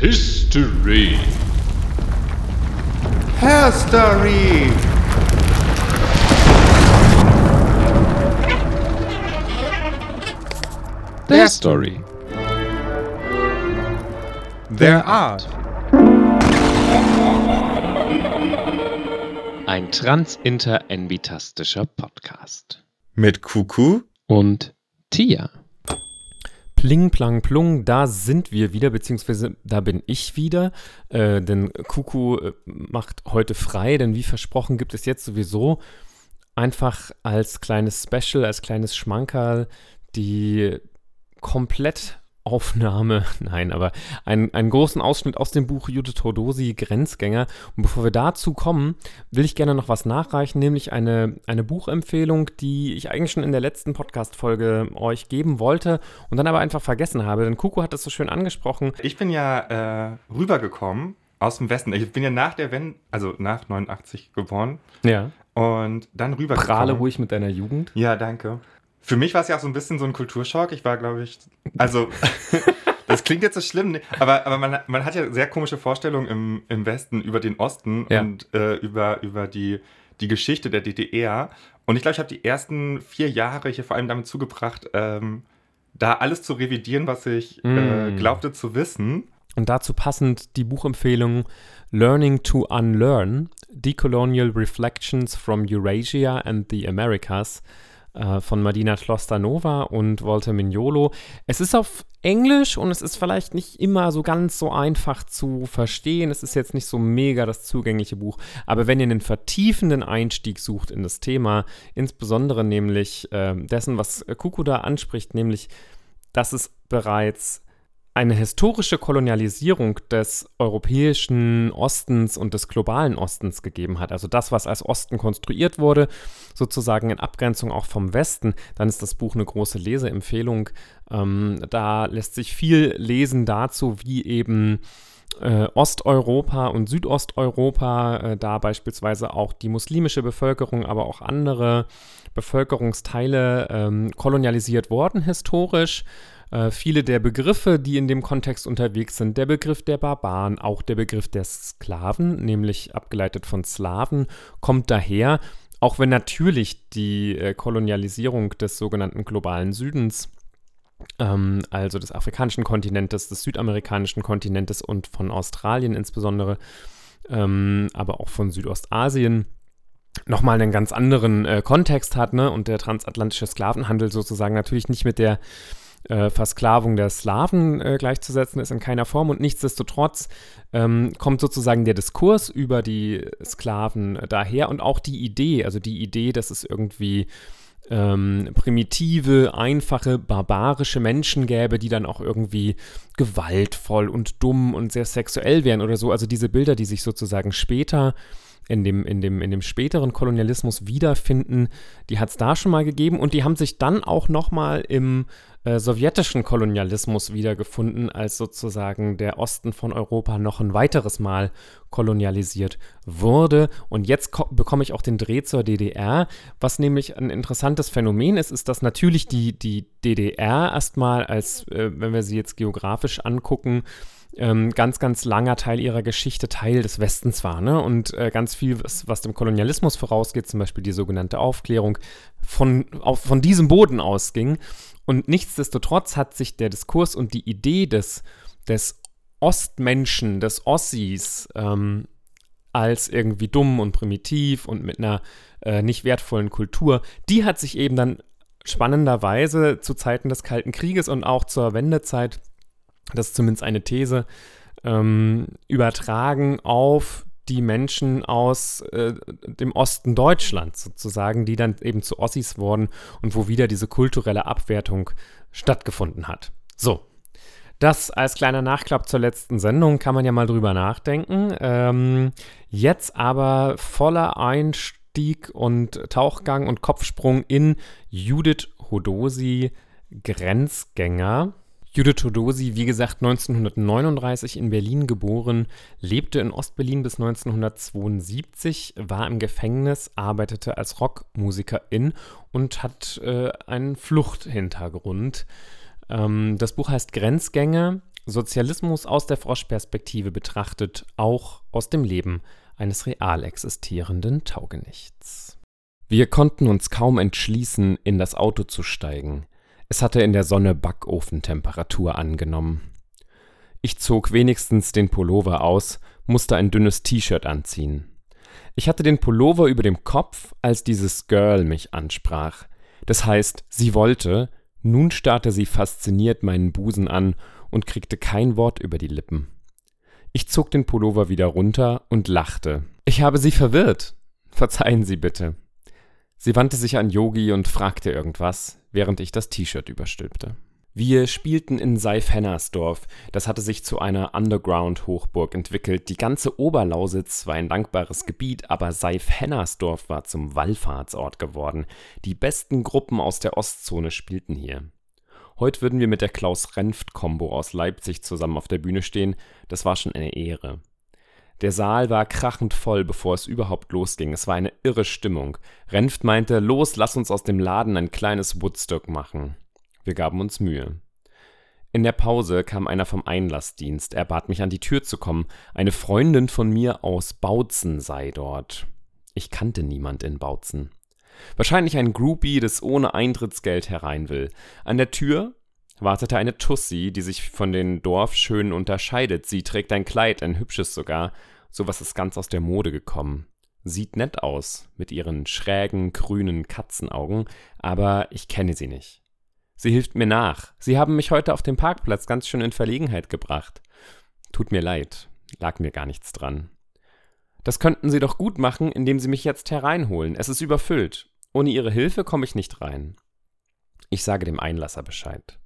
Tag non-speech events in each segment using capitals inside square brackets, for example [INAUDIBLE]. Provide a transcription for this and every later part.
History. History. Der Story. Der Art. Ein transinter-envitastischer Podcast. Mit Kuku. Und Tia. Pling, plang, plung, da sind wir wieder, beziehungsweise da bin ich wieder. Äh, denn Kuku äh, macht heute frei, denn wie versprochen gibt es jetzt sowieso einfach als kleines Special, als kleines Schmankerl die Komplettaufnahme, [LAUGHS] nein, aber einen, einen großen Ausschnitt aus dem Buch Judith Todosi, Grenzgänger. Und bevor wir dazu kommen, will ich gerne noch was nachreichen, nämlich eine, eine Buchempfehlung, die ich eigentlich schon in der letzten Podcast-Folge euch geben wollte und dann aber einfach vergessen habe. Denn Kuku hat es so schön angesprochen. Ich bin ja äh, rübergekommen aus dem Westen. Ich bin ja nach der Wende, also nach 89 geboren Ja. und dann rübergekommen. Prahle ruhig mit deiner Jugend. Ja, danke. Für mich war es ja auch so ein bisschen so ein Kulturschock. Ich war, glaube ich, also, [LAUGHS] das klingt jetzt so schlimm, ne? aber, aber man, man hat ja sehr komische Vorstellungen im, im Westen über den Osten Ja. und äh, über, über die, die Geschichte der DDR. Und ich glaube, ich habe die ersten vier Jahre hier vor allem damit zugebracht, ähm, da alles zu revidieren, was ich äh, Mm. glaubte zu wissen. Und dazu passend die Buchempfehlung Learning to Unlearn, Decolonial Reflections from Eurasia and the Americas äh, von Madina Tlostanova und Walter Mignolo. Es ist auf Englisch und es ist vielleicht nicht immer so ganz so einfach zu verstehen. Es ist jetzt nicht so mega das zugängliche Buch, aber wenn ihr einen vertiefenden Einstieg sucht in das Thema, insbesondere nämlich äh, dessen, was Kuku da anspricht, nämlich, dass es bereits eine historische Kolonialisierung des europäischen Ostens und des globalen Ostens gegeben hat, also das, was als Osten konstruiert wurde, sozusagen in Abgrenzung auch vom Westen, dann ist das Buch eine große Leseempfehlung. Ähm, da lässt sich viel lesen dazu, wie eben äh, Osteuropa und Südosteuropa, äh, da beispielsweise auch die muslimische Bevölkerung, aber auch andere Bevölkerungsteile ähm, kolonialisiert worden historisch. Äh, viele der Begriffe, die in dem Kontext unterwegs sind, der Begriff der Barbaren, auch der Begriff der Sklaven, nämlich abgeleitet von Slaven, kommt daher, auch wenn natürlich die äh, Kolonialisierung des sogenannten globalen Südens ähm, also des afrikanischen Kontinentes, des südamerikanischen Kontinentes und von Australien insbesondere, ähm, aber auch von Südostasien nochmal einen ganz anderen äh, Kontext hat, ne? Und der transatlantische Sklavenhandel sozusagen natürlich nicht mit der äh, Versklavung der Slawen äh, gleichzusetzen ist in keiner Form und nichtsdestotrotz ähm, kommt sozusagen der Diskurs über die Sklaven äh, daher und auch die Idee, also die Idee, dass es irgendwie ähm, primitive, einfache, barbarische Menschen gäbe, die dann auch irgendwie gewaltvoll und dumm und sehr sexuell wären oder so. Also diese Bilder, die sich sozusagen später in dem, in dem, in dem späteren Kolonialismus wiederfinden, die hat es da schon mal gegeben und die haben sich dann auch nochmal im äh, sowjetischen Kolonialismus wiedergefunden, als sozusagen der Osten von Europa noch ein weiteres Mal kolonialisiert wurde. Und jetzt ko- bekomme ich auch den Dreh zur DDR. Was nämlich ein interessantes Phänomen ist, ist, dass natürlich die, die DDR erstmal als, äh, wenn wir sie jetzt geografisch angucken, ähm, ganz, ganz langer Teil ihrer Geschichte Teil des Westens war. Ne? Und äh, ganz viel, was, was dem Kolonialismus vorausgeht, zum Beispiel die sogenannte Aufklärung, von, auf, von diesem Boden ausging. Und nichtsdestotrotz hat sich der Diskurs und die Idee des, des Ostmenschen, des Ossis, ähm, als irgendwie dumm und primitiv und mit einer äh, nicht wertvollen Kultur, die hat sich eben dann spannenderweise zu Zeiten des Kalten Krieges und auch zur Wendezeit das ist zumindest eine These, ähm, übertragen auf die Menschen aus äh, dem Osten Deutschlands sozusagen, die dann eben zu Ossis wurden und wo wieder diese kulturelle Abwertung stattgefunden hat. So. Das als kleiner Nachklapp zur letzten Sendung kann man ja mal drüber nachdenken. Ähm, jetzt aber voller Einstieg und Tauchgang und Kopfsprung in Judith Hodosi Grenzgänger. Judith Todosi, wie gesagt, 1939 in Berlin geboren, lebte in Ostberlin bis 1972, war im Gefängnis, arbeitete als Rockmusikerin und hat äh, einen Fluchthintergrund. Ähm, das Buch heißt Grenzgänge, Sozialismus aus der Froschperspektive betrachtet, auch aus dem Leben eines real existierenden Taugenichts. Wir konnten uns kaum entschließen, in das Auto zu steigen. Es hatte in der Sonne Backofentemperatur angenommen. Ich zog wenigstens den Pullover aus, musste ein dünnes T-Shirt anziehen. Ich hatte den Pullover über dem Kopf, als dieses Girl mich ansprach. Das heißt, sie wollte, nun starrte sie fasziniert meinen Busen an und kriegte kein Wort über die Lippen. Ich zog den Pullover wieder runter und lachte. Ich habe Sie verwirrt. Verzeihen Sie bitte. Sie wandte sich an Yogi und fragte irgendwas, während ich das T-Shirt überstülpte. Wir spielten in Seif-Hennersdorf. Das hatte sich zu einer Underground-Hochburg entwickelt. Die ganze Oberlausitz war ein dankbares Gebiet, aber Seif-Hennersdorf war zum Wallfahrtsort geworden. Die besten Gruppen aus der Ostzone spielten hier. Heute würden wir mit der Klaus-Renft-Kombo aus Leipzig zusammen auf der Bühne stehen. Das war schon eine Ehre. Der Saal war krachend voll, bevor es überhaupt losging. Es war eine irre Stimmung. Renft meinte, los, lass uns aus dem Laden ein kleines Woodstock machen. Wir gaben uns Mühe. In der Pause kam einer vom Einlassdienst. Er bat mich an die Tür zu kommen. Eine Freundin von mir aus Bautzen sei dort. Ich kannte niemand in Bautzen. Wahrscheinlich ein Groupie, das ohne Eintrittsgeld herein will. An der Tür wartete eine Tussi, die sich von den Dorfschönen unterscheidet. Sie trägt ein Kleid, ein hübsches sogar. Sowas ist ganz aus der Mode gekommen. Sieht nett aus, mit ihren schrägen, grünen Katzenaugen, aber ich kenne sie nicht. Sie hilft mir nach. Sie haben mich heute auf dem Parkplatz ganz schön in Verlegenheit gebracht. Tut mir leid, lag mir gar nichts dran. Das könnten Sie doch gut machen, indem Sie mich jetzt hereinholen. Es ist überfüllt. Ohne Ihre Hilfe komme ich nicht rein. Ich sage dem Einlasser Bescheid.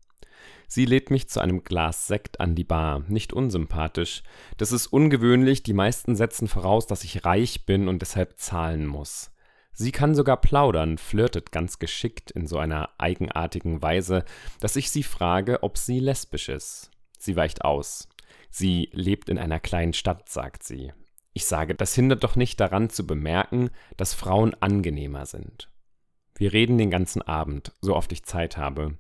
Sie lädt mich zu einem Glas Sekt an die Bar. Nicht unsympathisch. Das ist ungewöhnlich. Die meisten setzen voraus, dass ich reich bin und deshalb zahlen muss. Sie kann sogar plaudern, flirtet ganz geschickt in so einer eigenartigen Weise, dass ich sie frage, ob sie lesbisch ist. Sie weicht aus. Sie lebt in einer kleinen Stadt, sagt sie. Ich sage, das hindert doch nicht daran zu bemerken, dass Frauen angenehmer sind. Wir reden den ganzen Abend, so oft ich Zeit habe.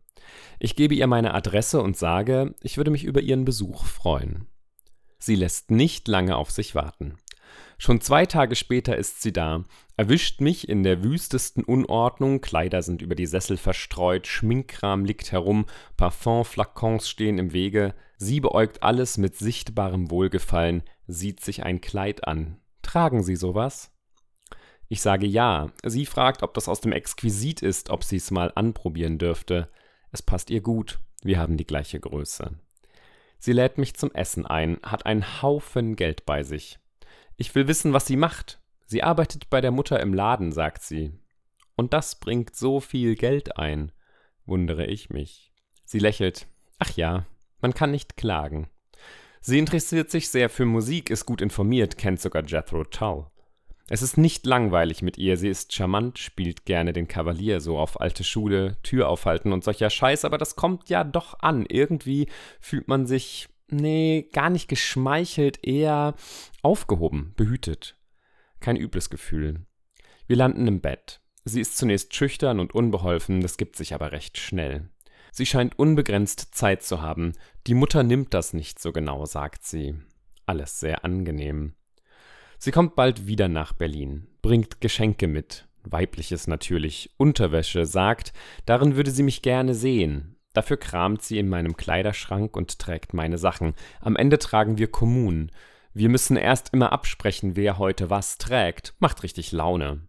Ich gebe ihr meine Adresse und sage, ich würde mich über ihren Besuch freuen. Sie lässt nicht lange auf sich warten. Schon zwei Tage später ist sie da, erwischt mich in der wüstesten Unordnung, Kleider sind über die Sessel verstreut, Schminkkram liegt herum, Parfumflakons stehen im Wege, sie beäugt alles mit sichtbarem Wohlgefallen, sieht sich ein Kleid an. Tragen Sie sowas? Ich sage ja. Sie fragt, ob das aus dem Exquisit ist, ob sie es mal anprobieren dürfte. Es passt ihr gut. Wir haben die gleiche Größe. Sie lädt mich zum Essen ein, hat einen Haufen Geld bei sich. Ich will wissen, was sie macht. Sie arbeitet bei der Mutter im Laden, sagt sie. Und das bringt so viel Geld ein, wundere ich mich. Sie lächelt. Ach ja, man kann nicht klagen. Sie interessiert sich sehr für Musik, ist gut informiert, kennt sogar Jethro Tull. Es ist nicht langweilig mit ihr, sie ist charmant, spielt gerne den Kavalier, so auf alte Schule, Tür aufhalten und solcher Scheiß, aber das kommt ja doch an. Irgendwie fühlt man sich, nee, gar nicht geschmeichelt, eher aufgehoben, behütet. Kein übles Gefühl. Wir landen im Bett. Sie ist zunächst schüchtern und unbeholfen, das gibt sich aber recht schnell. Sie scheint unbegrenzt Zeit zu haben. Die Mutter nimmt das nicht so genau, sagt sie. Alles sehr angenehm. Sie kommt bald wieder nach Berlin, bringt Geschenke mit, weibliches natürlich, Unterwäsche, sagt, darin würde sie mich gerne sehen. Dafür kramt sie in meinem Kleiderschrank und trägt meine Sachen. Am Ende tragen wir Kommun. Wir müssen erst immer absprechen, wer heute was trägt. Macht richtig Laune.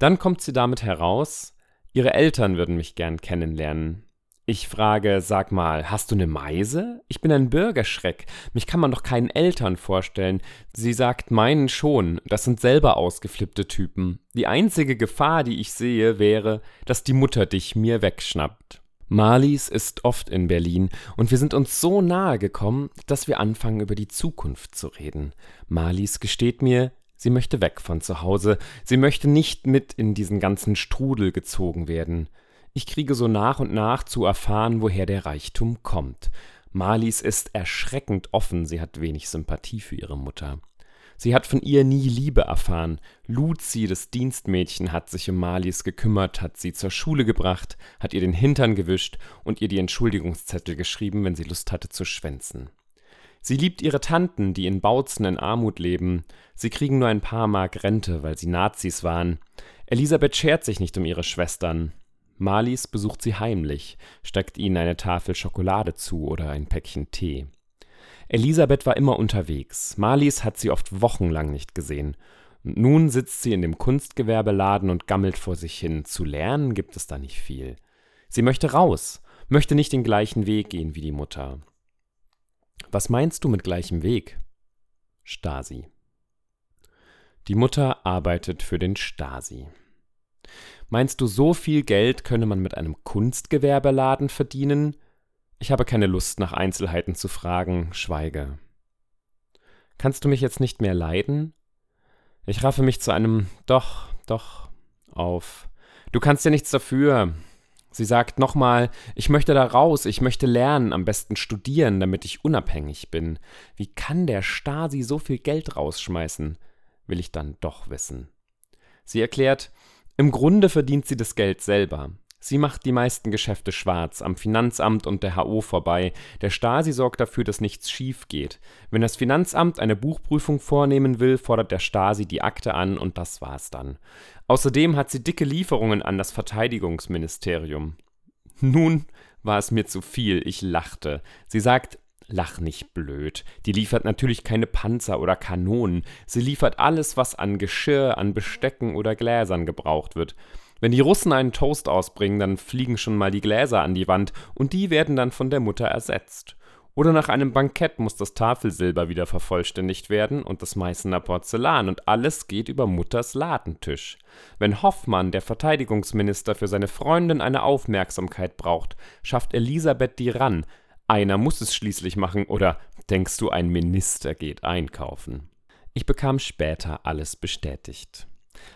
Dann kommt sie damit heraus, ihre Eltern würden mich gern kennenlernen. Ich frage, sag mal, hast du eine Meise? Ich bin ein Bürgerschreck. Mich kann man doch keinen Eltern vorstellen. Sie sagt, meinen schon. Das sind selber ausgeflippte Typen. Die einzige Gefahr, die ich sehe, wäre, dass die Mutter dich mir wegschnappt. Marlies ist oft in Berlin und wir sind uns so nahe gekommen, dass wir anfangen, über die Zukunft zu reden. Marlies gesteht mir, sie möchte weg von zu Hause. Sie möchte nicht mit in diesen ganzen Strudel gezogen werden. Ich kriege so nach und nach zu erfahren, woher der Reichtum kommt. Marlies ist erschreckend offen, sie hat wenig Sympathie für ihre Mutter. Sie hat von ihr nie Liebe erfahren. Luzi, das Dienstmädchen, hat sich um Marlies gekümmert, hat sie zur Schule gebracht, hat ihr den Hintern gewischt und ihr die Entschuldigungszettel geschrieben, wenn sie Lust hatte zu schwänzen. Sie liebt ihre Tanten, die in Bautzen in Armut leben. Sie kriegen nur ein paar Mark Rente, weil sie Nazis waren. Elisabeth schert sich nicht um ihre Schwestern. Marlies besucht sie heimlich, steckt ihnen eine Tafel Schokolade zu oder ein Päckchen Tee. Elisabeth war immer unterwegs. Marlies hat sie oft wochenlang nicht gesehen. Und nun sitzt sie in dem Kunstgewerbeladen und gammelt vor sich hin. Zu lernen gibt es da nicht viel. Sie möchte raus, möchte nicht den gleichen Weg gehen wie die Mutter. Was meinst du mit gleichem Weg? Stasi. Die Mutter arbeitet für den Stasi. Meinst du, so viel Geld könne man mit einem Kunstgewerbeladen verdienen? Ich habe keine Lust, nach Einzelheiten zu fragen, schweige. Kannst du mich jetzt nicht mehr leiden? Ich raffe mich zu einem Doch, doch auf. Du kannst ja nichts dafür. Sie sagt nochmal, ich möchte da raus, ich möchte lernen, am besten studieren, damit ich unabhängig bin. Wie kann der Stasi so viel Geld rausschmeißen? Will ich dann doch wissen. Sie erklärt, im Grunde verdient sie das Geld selber. Sie macht die meisten Geschäfte schwarz, am Finanzamt und der HO vorbei. Der Stasi sorgt dafür, dass nichts schief geht. Wenn das Finanzamt eine Buchprüfung vornehmen will, fordert der Stasi die Akte an und das war's dann. Außerdem hat sie dicke Lieferungen an das Verteidigungsministerium. Nun war es mir zu viel, ich lachte. Sie sagt, lach nicht blöd. Die liefert natürlich keine Panzer oder Kanonen. Sie liefert alles, was an Geschirr, an Bestecken oder Gläsern gebraucht wird. Wenn die Russen einen Toast ausbringen, dann fliegen schon mal die Gläser an die Wand und die werden dann von der Mutter ersetzt. Oder nach einem Bankett muss das Tafelsilber wieder vervollständigt werden und das Meißener Porzellan und alles geht über Mutters Ladentisch. Wenn Hoffmann, der Verteidigungsminister, für seine Freundin eine Aufmerksamkeit braucht, schafft Elisabeth die ran. Einer muss es schließlich machen oder denkst du, ein Minister geht einkaufen? Ich bekam später alles bestätigt.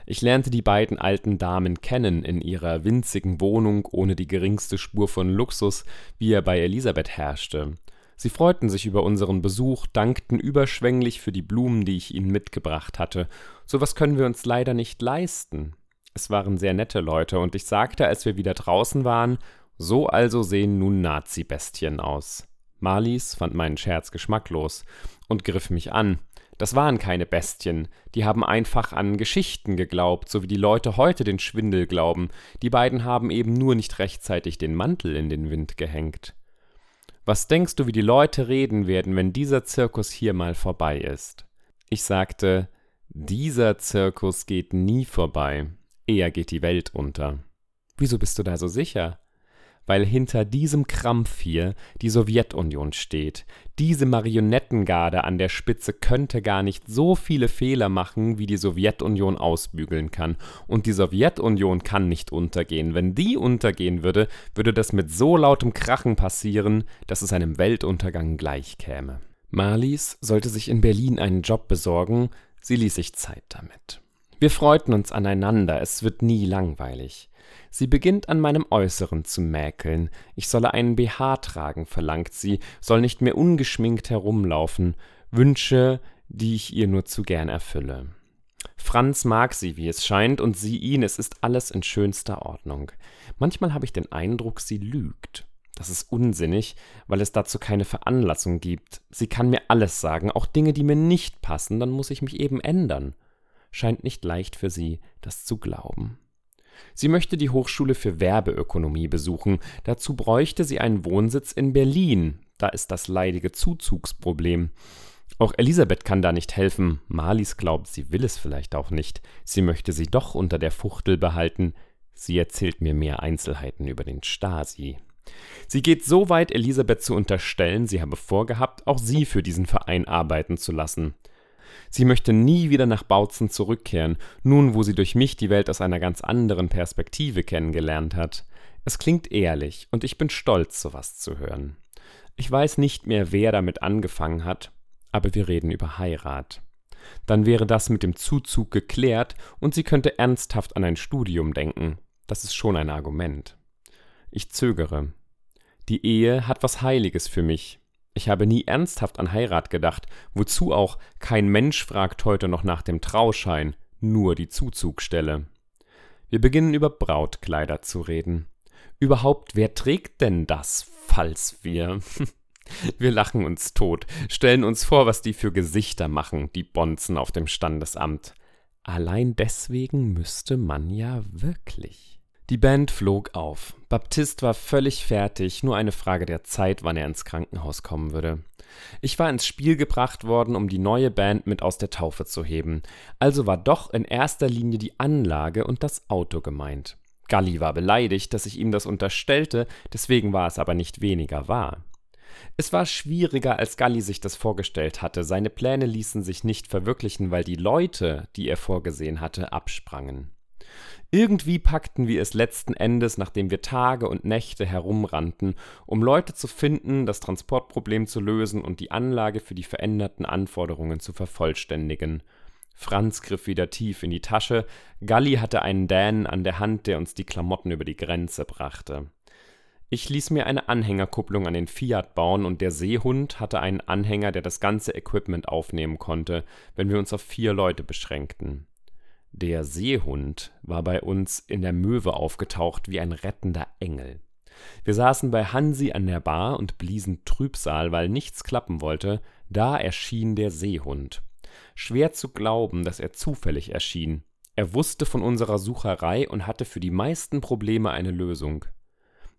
Ich lernte die beiden alten Damen kennen in ihrer winzigen Wohnung ohne die geringste Spur von Luxus, wie er bei Elisabeth herrschte. Sie freuten sich über unseren Besuch, dankten überschwänglich für die Blumen, die ich ihnen mitgebracht hatte. So was können wir uns leider nicht leisten. Es waren sehr nette Leute, und ich sagte, als wir wieder draußen waren, so also sehen nun Nazi-Bestien aus. Marlies fand meinen Scherz geschmacklos und griff mich an. Das waren keine Bestien, die haben einfach an Geschichten geglaubt, so wie die Leute heute den Schwindel glauben, die beiden haben eben nur nicht rechtzeitig den Mantel in den Wind gehängt. Was denkst du, wie die Leute reden werden, wenn dieser Zirkus hier mal vorbei ist? Ich sagte, dieser Zirkus geht nie vorbei, eher geht die Welt unter. Wieso bist du da so sicher? Weil hinter diesem Krampf hier die Sowjetunion steht. Diese Marionettengarde an der Spitze könnte gar nicht so viele Fehler machen, wie die Sowjetunion ausbügeln kann. Und die Sowjetunion kann nicht untergehen. Wenn die untergehen würde, würde das mit so lautem Krachen passieren, dass es einem Weltuntergang gleichkäme. Marlies sollte sich in Berlin einen Job besorgen, sie ließ sich Zeit damit. Wir freuten uns aneinander, es wird nie langweilig. Sie beginnt an meinem Äußeren zu mäkeln. Ich solle einen BH tragen, verlangt sie, soll nicht mehr ungeschminkt herumlaufen. Wünsche, die ich ihr nur zu gern erfülle. Franz mag sie, wie es scheint, und sie ihn, es ist alles in schönster Ordnung. Manchmal habe ich den Eindruck, sie lügt. Das ist unsinnig, weil es dazu keine Veranlassung gibt. Sie kann mir alles sagen, auch Dinge, die mir nicht passen, dann muss ich mich eben ändern. Scheint nicht leicht für sie, das zu glauben. Sie möchte die Hochschule für Werbeökonomie besuchen. Dazu bräuchte sie einen Wohnsitz in Berlin. Da ist das leidige Zuzugsproblem. Auch Elisabeth kann da nicht helfen. Marlies glaubt, sie will es vielleicht auch nicht. Sie möchte sie doch unter der Fuchtel behalten. Sie erzählt mir mehr Einzelheiten über den Stasi. Sie geht so weit, Elisabeth zu unterstellen, sie habe vorgehabt, auch sie für diesen Verein arbeiten zu lassen. Sie möchte nie wieder nach Bautzen zurückkehren, nun wo sie durch mich die Welt aus einer ganz anderen Perspektive kennengelernt hat. Es klingt ehrlich, und ich bin stolz, sowas zu hören. Ich weiß nicht mehr, wer damit angefangen hat, aber wir reden über Heirat. Dann wäre das mit dem Zuzug geklärt und sie könnte ernsthaft an ein Studium denken. Das ist schon ein Argument. Ich zögere. Die Ehe hat was Heiliges für mich. Ich habe nie ernsthaft an Heirat gedacht, wozu auch kein Mensch fragt heute noch nach dem Trauschein, nur die Zuzugstelle. Wir beginnen über Brautkleider zu reden. Überhaupt, wer trägt denn das, falls wir. [LAUGHS] Wir lachen uns tot, stellen uns vor, was die für Gesichter machen, die Bonzen auf dem Standesamt. Allein deswegen müsste man ja wirklich. Die Band flog auf. Baptist war völlig fertig, nur eine Frage der Zeit, wann er ins Krankenhaus kommen würde. Ich war ins Spiel gebracht worden, um die neue Band mit aus der Taufe zu heben. Also war doch in erster Linie die Anlage und das Auto gemeint. Galli war beleidigt, dass ich ihm das unterstellte, deswegen war es aber nicht weniger wahr. Es war schwieriger, als Galli sich das vorgestellt hatte. Seine Pläne ließen sich nicht verwirklichen, weil die Leute, die er vorgesehen hatte, absprangen. Irgendwie packten wir es letzten Endes, nachdem wir Tage und Nächte herumrannten, um Leute zu finden, das Transportproblem zu lösen und die Anlage für die veränderten Anforderungen zu vervollständigen. Franz griff wieder tief in die Tasche, Galli hatte einen Dänen an der Hand, der uns die Klamotten über die Grenze brachte. Ich ließ mir eine Anhängerkupplung an den Fiat bauen und der Seehund hatte einen Anhänger, der das ganze Equipment aufnehmen konnte, wenn wir uns auf vier Leute beschränkten. Der Seehund war bei uns in der Möwe aufgetaucht wie ein rettender Engel. Wir saßen bei Hansi an der Bar und bliesen Trübsal, weil nichts klappen wollte, da erschien der Seehund. Schwer zu glauben, dass er zufällig erschien. Er wusste von unserer Sucherei und hatte für die meisten Probleme eine Lösung.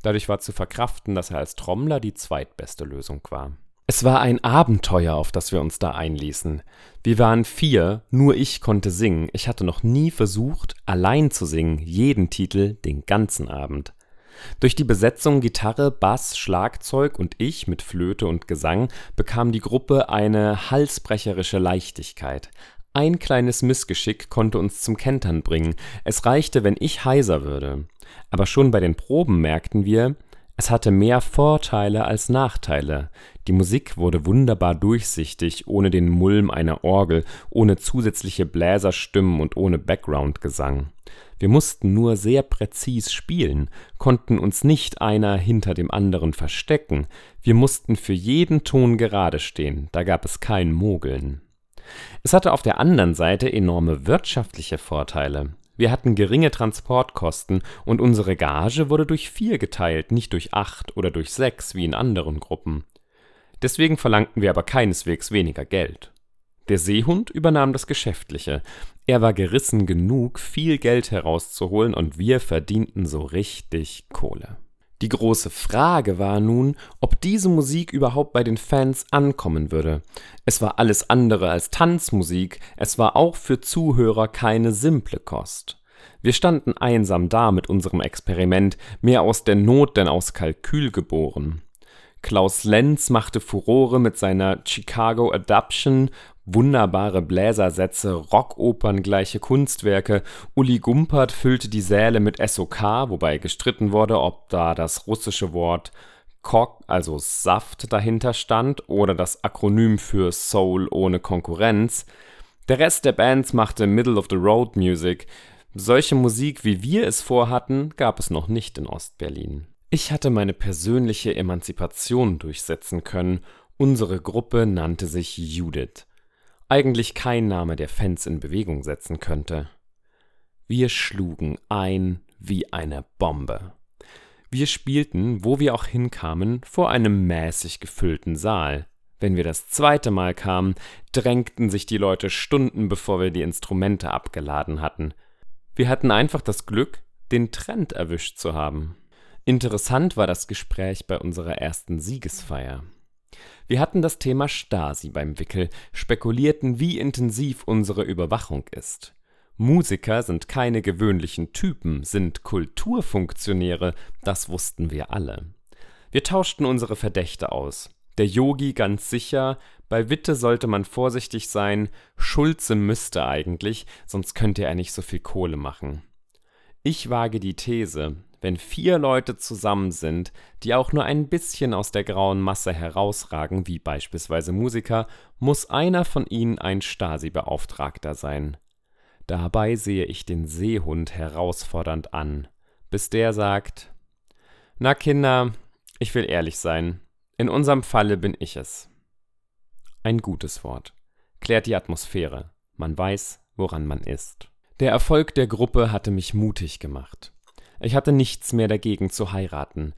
Dadurch war zu verkraften, dass er als Trommler die zweitbeste Lösung war. Es war ein Abenteuer, auf das wir uns da einließen. Wir waren vier, nur ich konnte singen. Ich hatte noch nie versucht, allein zu singen, jeden Titel, den ganzen Abend. Durch die Besetzung Gitarre, Bass, Schlagzeug und ich mit Flöte und Gesang bekam die Gruppe eine halsbrecherische Leichtigkeit. Ein kleines Missgeschick konnte uns zum Kentern bringen. Es reichte, wenn ich heiser würde. Aber schon bei den Proben merkten wir, es hatte mehr Vorteile als Nachteile. Die Musik wurde wunderbar durchsichtig, ohne den Mulm einer Orgel, ohne zusätzliche Bläserstimmen und ohne Backgroundgesang. Wir mussten nur sehr präzis spielen, konnten uns nicht einer hinter dem anderen verstecken, wir mussten für jeden Ton gerade stehen, da gab es kein Mogeln. Es hatte auf der anderen Seite enorme wirtschaftliche Vorteile. Wir hatten geringe Transportkosten und unsere Gage wurde durch vier geteilt, nicht durch acht oder durch sechs wie in anderen Gruppen. Deswegen verlangten wir aber keineswegs weniger Geld. Der Seehund übernahm das Geschäftliche. Er war gerissen genug, viel Geld herauszuholen, und wir verdienten so richtig Kohle. Die große Frage war nun, ob diese Musik überhaupt bei den Fans ankommen würde. Es war alles andere als Tanzmusik, es war auch für Zuhörer keine simple Kost. Wir standen einsam da mit unserem Experiment, mehr aus der Not denn aus Kalkül geboren. Klaus Lenz machte Furore mit seiner Chicago Adaption, wunderbare Bläsersätze, Rockoperngleiche Kunstwerke. Uli Gumpert füllte die Säle mit SOK, wobei gestritten wurde, ob da das russische Wort Kok, also Saft, dahinter stand oder das Akronym für Soul ohne Konkurrenz. Der Rest der Bands machte Middle of the Road Music. Solche Musik, wie wir es vorhatten, gab es noch nicht in Ostberlin. Ich hatte meine persönliche Emanzipation durchsetzen können. Unsere Gruppe nannte sich Judith eigentlich kein Name, der Fans in Bewegung setzen könnte. Wir schlugen ein wie eine Bombe. Wir spielten, wo wir auch hinkamen, vor einem mäßig gefüllten Saal. Wenn wir das zweite Mal kamen, drängten sich die Leute Stunden, bevor wir die Instrumente abgeladen hatten. Wir hatten einfach das Glück, den Trend erwischt zu haben. Interessant war das Gespräch bei unserer ersten Siegesfeier. Wir hatten das Thema Stasi beim Wickel, spekulierten, wie intensiv unsere Überwachung ist. Musiker sind keine gewöhnlichen Typen, sind Kulturfunktionäre, das wussten wir alle. Wir tauschten unsere Verdächte aus. Der Yogi ganz sicher, bei Witte sollte man vorsichtig sein, Schulze müsste eigentlich, sonst könnte er nicht so viel Kohle machen. Ich wage die These, wenn vier Leute zusammen sind, die auch nur ein bisschen aus der grauen Masse herausragen, wie beispielsweise Musiker, muss einer von ihnen ein Stasi-Beauftragter sein. Dabei sehe ich den Seehund herausfordernd an, bis der sagt: Na, Kinder, ich will ehrlich sein. In unserem Falle bin ich es. Ein gutes Wort. Klärt die Atmosphäre. Man weiß, woran man ist. Der Erfolg der Gruppe hatte mich mutig gemacht. Ich hatte nichts mehr dagegen zu heiraten.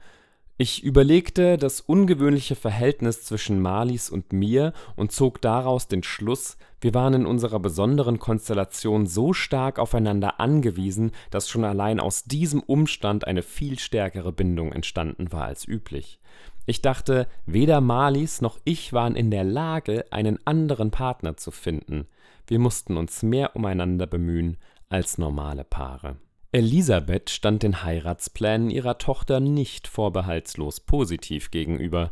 Ich überlegte das ungewöhnliche Verhältnis zwischen Marlies und mir und zog daraus den Schluss, wir waren in unserer besonderen Konstellation so stark aufeinander angewiesen, dass schon allein aus diesem Umstand eine viel stärkere Bindung entstanden war als üblich. Ich dachte, weder Marlies noch ich waren in der Lage, einen anderen Partner zu finden. Wir mussten uns mehr umeinander bemühen als normale Paare. Elisabeth stand den Heiratsplänen ihrer Tochter nicht vorbehaltslos positiv gegenüber.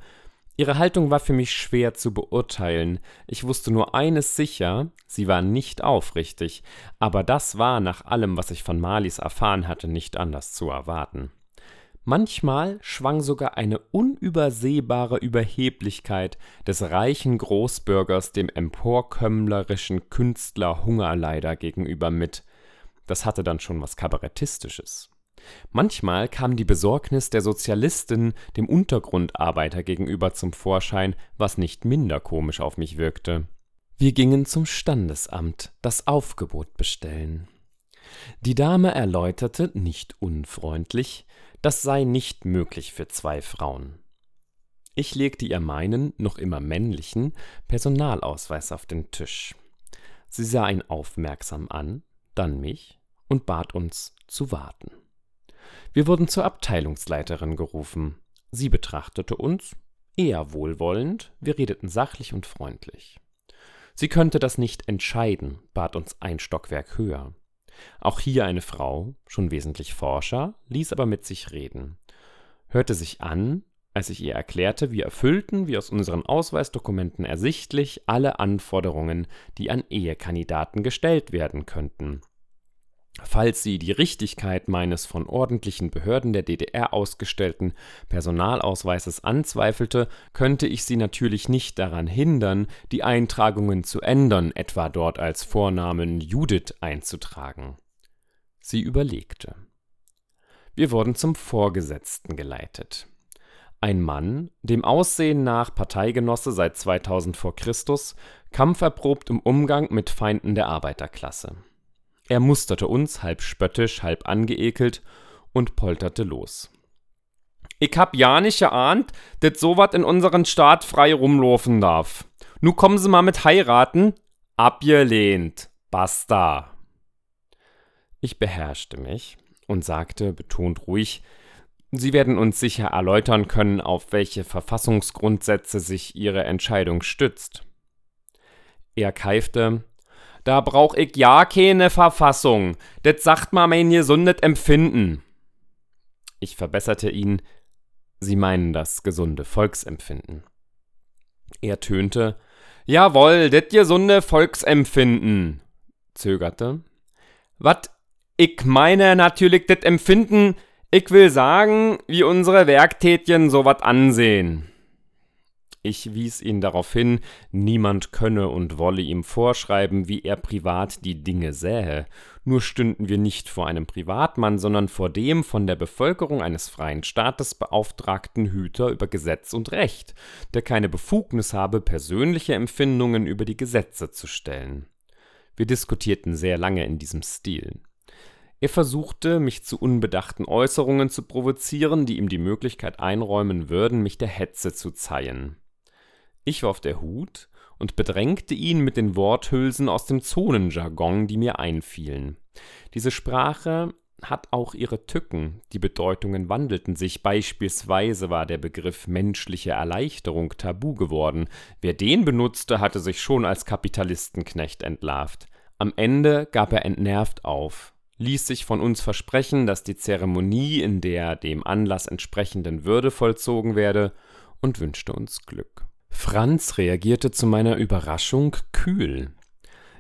Ihre Haltung war für mich schwer zu beurteilen. Ich wusste nur eines sicher, sie war nicht aufrichtig, aber das war nach allem, was ich von Marlies erfahren hatte, nicht anders zu erwarten. Manchmal schwang sogar eine unübersehbare Überheblichkeit des reichen Großbürgers dem emporkömmlerischen Künstler Hungerleider gegenüber mit, das hatte dann schon was Kabarettistisches. Manchmal kam die Besorgnis der Sozialistin dem Untergrundarbeiter gegenüber zum Vorschein, was nicht minder komisch auf mich wirkte. Wir gingen zum Standesamt, das Aufgebot bestellen. Die Dame erläuterte, nicht unfreundlich, das sei nicht möglich für zwei Frauen. Ich legte ihr meinen, noch immer männlichen, Personalausweis auf den Tisch. Sie sah ihn aufmerksam an, dann mich und bat uns zu warten. Wir wurden zur Abteilungsleiterin gerufen. Sie betrachtete uns eher wohlwollend, wir redeten sachlich und freundlich. Sie könnte das nicht entscheiden, bat uns ein Stockwerk höher. Auch hier eine Frau, schon wesentlich forscher, ließ aber mit sich reden, hörte sich an, als ich ihr erklärte, wir erfüllten, wie aus unseren Ausweisdokumenten ersichtlich, alle Anforderungen, die an Ehekandidaten gestellt werden könnten. Falls sie die Richtigkeit meines von ordentlichen Behörden der DDR ausgestellten Personalausweises anzweifelte, könnte ich sie natürlich nicht daran hindern, die Eintragungen zu ändern, etwa dort als Vornamen Judith einzutragen. Sie überlegte. Wir wurden zum Vorgesetzten geleitet. Ein Mann, dem Aussehen nach Parteigenosse seit 2000 vor Christus, kampferprobt im Umgang mit Feinden der Arbeiterklasse. Er musterte uns, halb spöttisch, halb angeekelt, und polterte los. Ich hab ja nicht geahnt, dass sowas in unseren Staat frei rumlaufen darf. Nu kommen Sie mal mit heiraten. Abgelehnt. Basta. Ich beherrschte mich und sagte betont ruhig, Sie werden uns sicher erläutern können, auf welche Verfassungsgrundsätze sich Ihre Entscheidung stützt. Er keifte, da brauch ich ja keine Verfassung. Das sagt mal mein gesundes Empfinden. Ich verbesserte ihn. Sie meinen das gesunde Volksempfinden. Er tönte. Jawohl, das gesunde Volksempfinden. Zögerte. Wat? Ich meine natürlich das Empfinden. Ich will sagen, wie unsere Werktätchen so wat ansehen. Ich wies ihn darauf hin, niemand könne und wolle ihm vorschreiben, wie er privat die Dinge sähe. Nur stünden wir nicht vor einem Privatmann, sondern vor dem von der Bevölkerung eines freien Staates beauftragten Hüter über Gesetz und Recht, der keine Befugnis habe, persönliche Empfindungen über die Gesetze zu stellen. Wir diskutierten sehr lange in diesem Stil. Er versuchte, mich zu unbedachten Äußerungen zu provozieren, die ihm die Möglichkeit einräumen würden, mich der Hetze zu zeihen. Ich warf der Hut und bedrängte ihn mit den Worthülsen aus dem Zonenjargon, die mir einfielen. Diese Sprache hat auch ihre Tücken, die Bedeutungen wandelten sich, beispielsweise war der Begriff menschliche Erleichterung tabu geworden, wer den benutzte, hatte sich schon als Kapitalistenknecht entlarvt. Am Ende gab er entnervt auf, ließ sich von uns versprechen, dass die Zeremonie in der dem Anlass entsprechenden Würde vollzogen werde, und wünschte uns Glück. Franz reagierte zu meiner Überraschung kühl.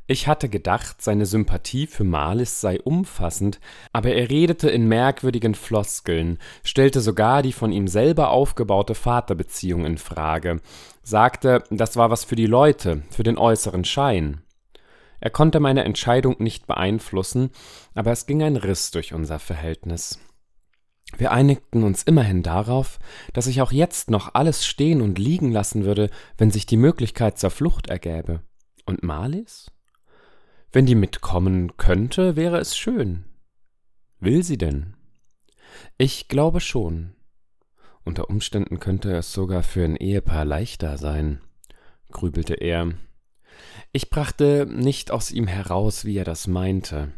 Ich hatte gedacht, seine Sympathie für Marlis sei umfassend, aber er redete in merkwürdigen Floskeln, stellte sogar die von ihm selber aufgebaute Vaterbeziehung in Frage, sagte, das war was für die Leute, für den äußeren Schein. Er konnte meine Entscheidung nicht beeinflussen, aber es ging ein Riss durch unser Verhältnis. Wir einigten uns immerhin darauf, dass ich auch jetzt noch alles stehen und liegen lassen würde, wenn sich die Möglichkeit zur Flucht ergäbe. Und Marlies? Wenn die mitkommen könnte, wäre es schön. Will sie denn? Ich glaube schon. Unter Umständen könnte es sogar für ein Ehepaar leichter sein, grübelte er. Ich brachte nicht aus ihm heraus, wie er das meinte.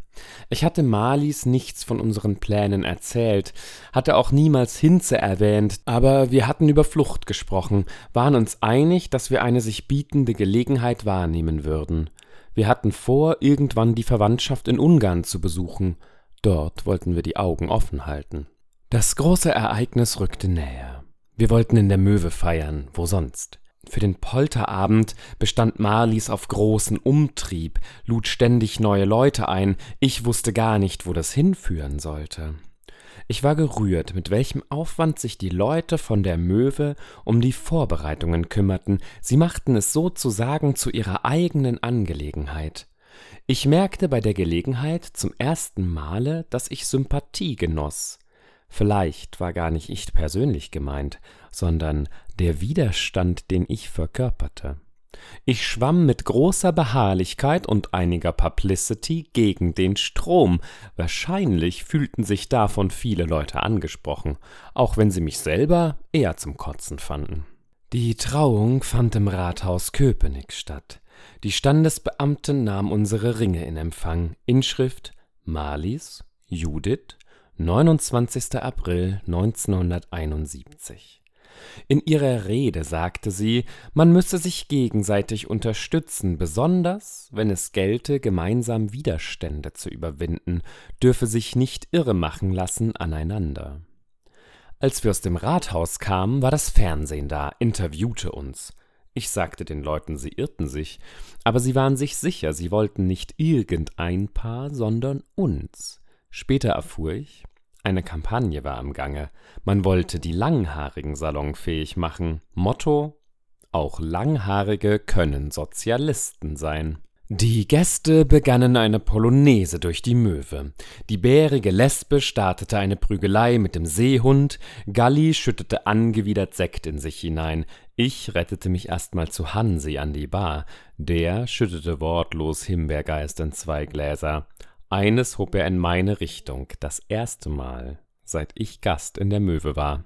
Ich hatte Marlies nichts von unseren Plänen erzählt, hatte auch niemals Hinze erwähnt, aber wir hatten über Flucht gesprochen, waren uns einig, dass wir eine sich bietende Gelegenheit wahrnehmen würden. Wir hatten vor, irgendwann die Verwandtschaft in Ungarn zu besuchen. Dort wollten wir die Augen offen halten. Das große Ereignis rückte näher. Wir wollten in der Möwe feiern, wo sonst. Für den Polterabend bestand Marlies auf großen Umtrieb, lud ständig neue Leute ein, ich wusste gar nicht, wo das hinführen sollte. Ich war gerührt, mit welchem Aufwand sich die Leute von der Möwe um die Vorbereitungen kümmerten, sie machten es sozusagen zu ihrer eigenen Angelegenheit. Ich merkte bei der Gelegenheit zum ersten Male, dass ich Sympathie genoss. Vielleicht war gar nicht ich persönlich gemeint, sondern der Widerstand, den ich verkörperte. Ich schwamm mit großer Beharrlichkeit und einiger Publicity gegen den Strom. Wahrscheinlich fühlten sich davon viele Leute angesprochen, auch wenn sie mich selber eher zum Kotzen fanden. Die Trauung fand im Rathaus Köpenick statt. Die Standesbeamten nahmen unsere Ringe in Empfang. Inschrift Marlies, Judith, 29. April 1971. In ihrer Rede sagte sie, man müsse sich gegenseitig unterstützen, besonders wenn es gelte, gemeinsam Widerstände zu überwinden, dürfe sich nicht irre machen lassen aneinander. Als wir aus dem Rathaus kamen, war das Fernsehen da, interviewte uns. Ich sagte den Leuten, sie irrten sich, aber sie waren sich sicher, sie wollten nicht irgendein Paar, sondern uns. Später erfuhr ich, eine Kampagne war im Gange. Man wollte die Langhaarigen salonfähig machen. Motto: Auch Langhaarige können Sozialisten sein. Die Gäste begannen eine Polonaise durch die Möwe. Die bärige Lesbe startete eine Prügelei mit dem Seehund, Galli schüttete angewidert Sekt in sich hinein. Ich rettete mich erstmal zu Hansi an die Bar. Der schüttete wortlos Himbeergeist in zwei Gläser. Eines hob er in meine Richtung, das erste Mal, seit ich Gast in der Möwe war.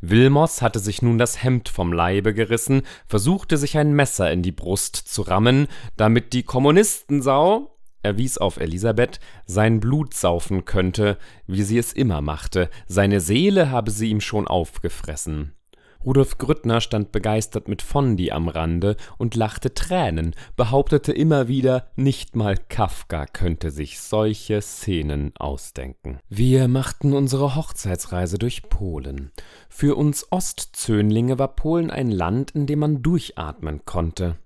Wilmos hatte sich nun das Hemd vom Leibe gerissen, versuchte sich ein Messer in die Brust zu rammen, damit die Kommunistensau, er wies auf Elisabeth, sein Blut saufen könnte, wie sie es immer machte, seine Seele habe sie ihm schon aufgefressen. Rudolf Grüttner stand begeistert mit Fondi am Rande und lachte Tränen, behauptete immer wieder, nicht mal Kafka könnte sich solche Szenen ausdenken. Wir machten unsere Hochzeitsreise durch Polen. Für uns Ostzöhnlinge war Polen ein Land, in dem man durchatmen konnte.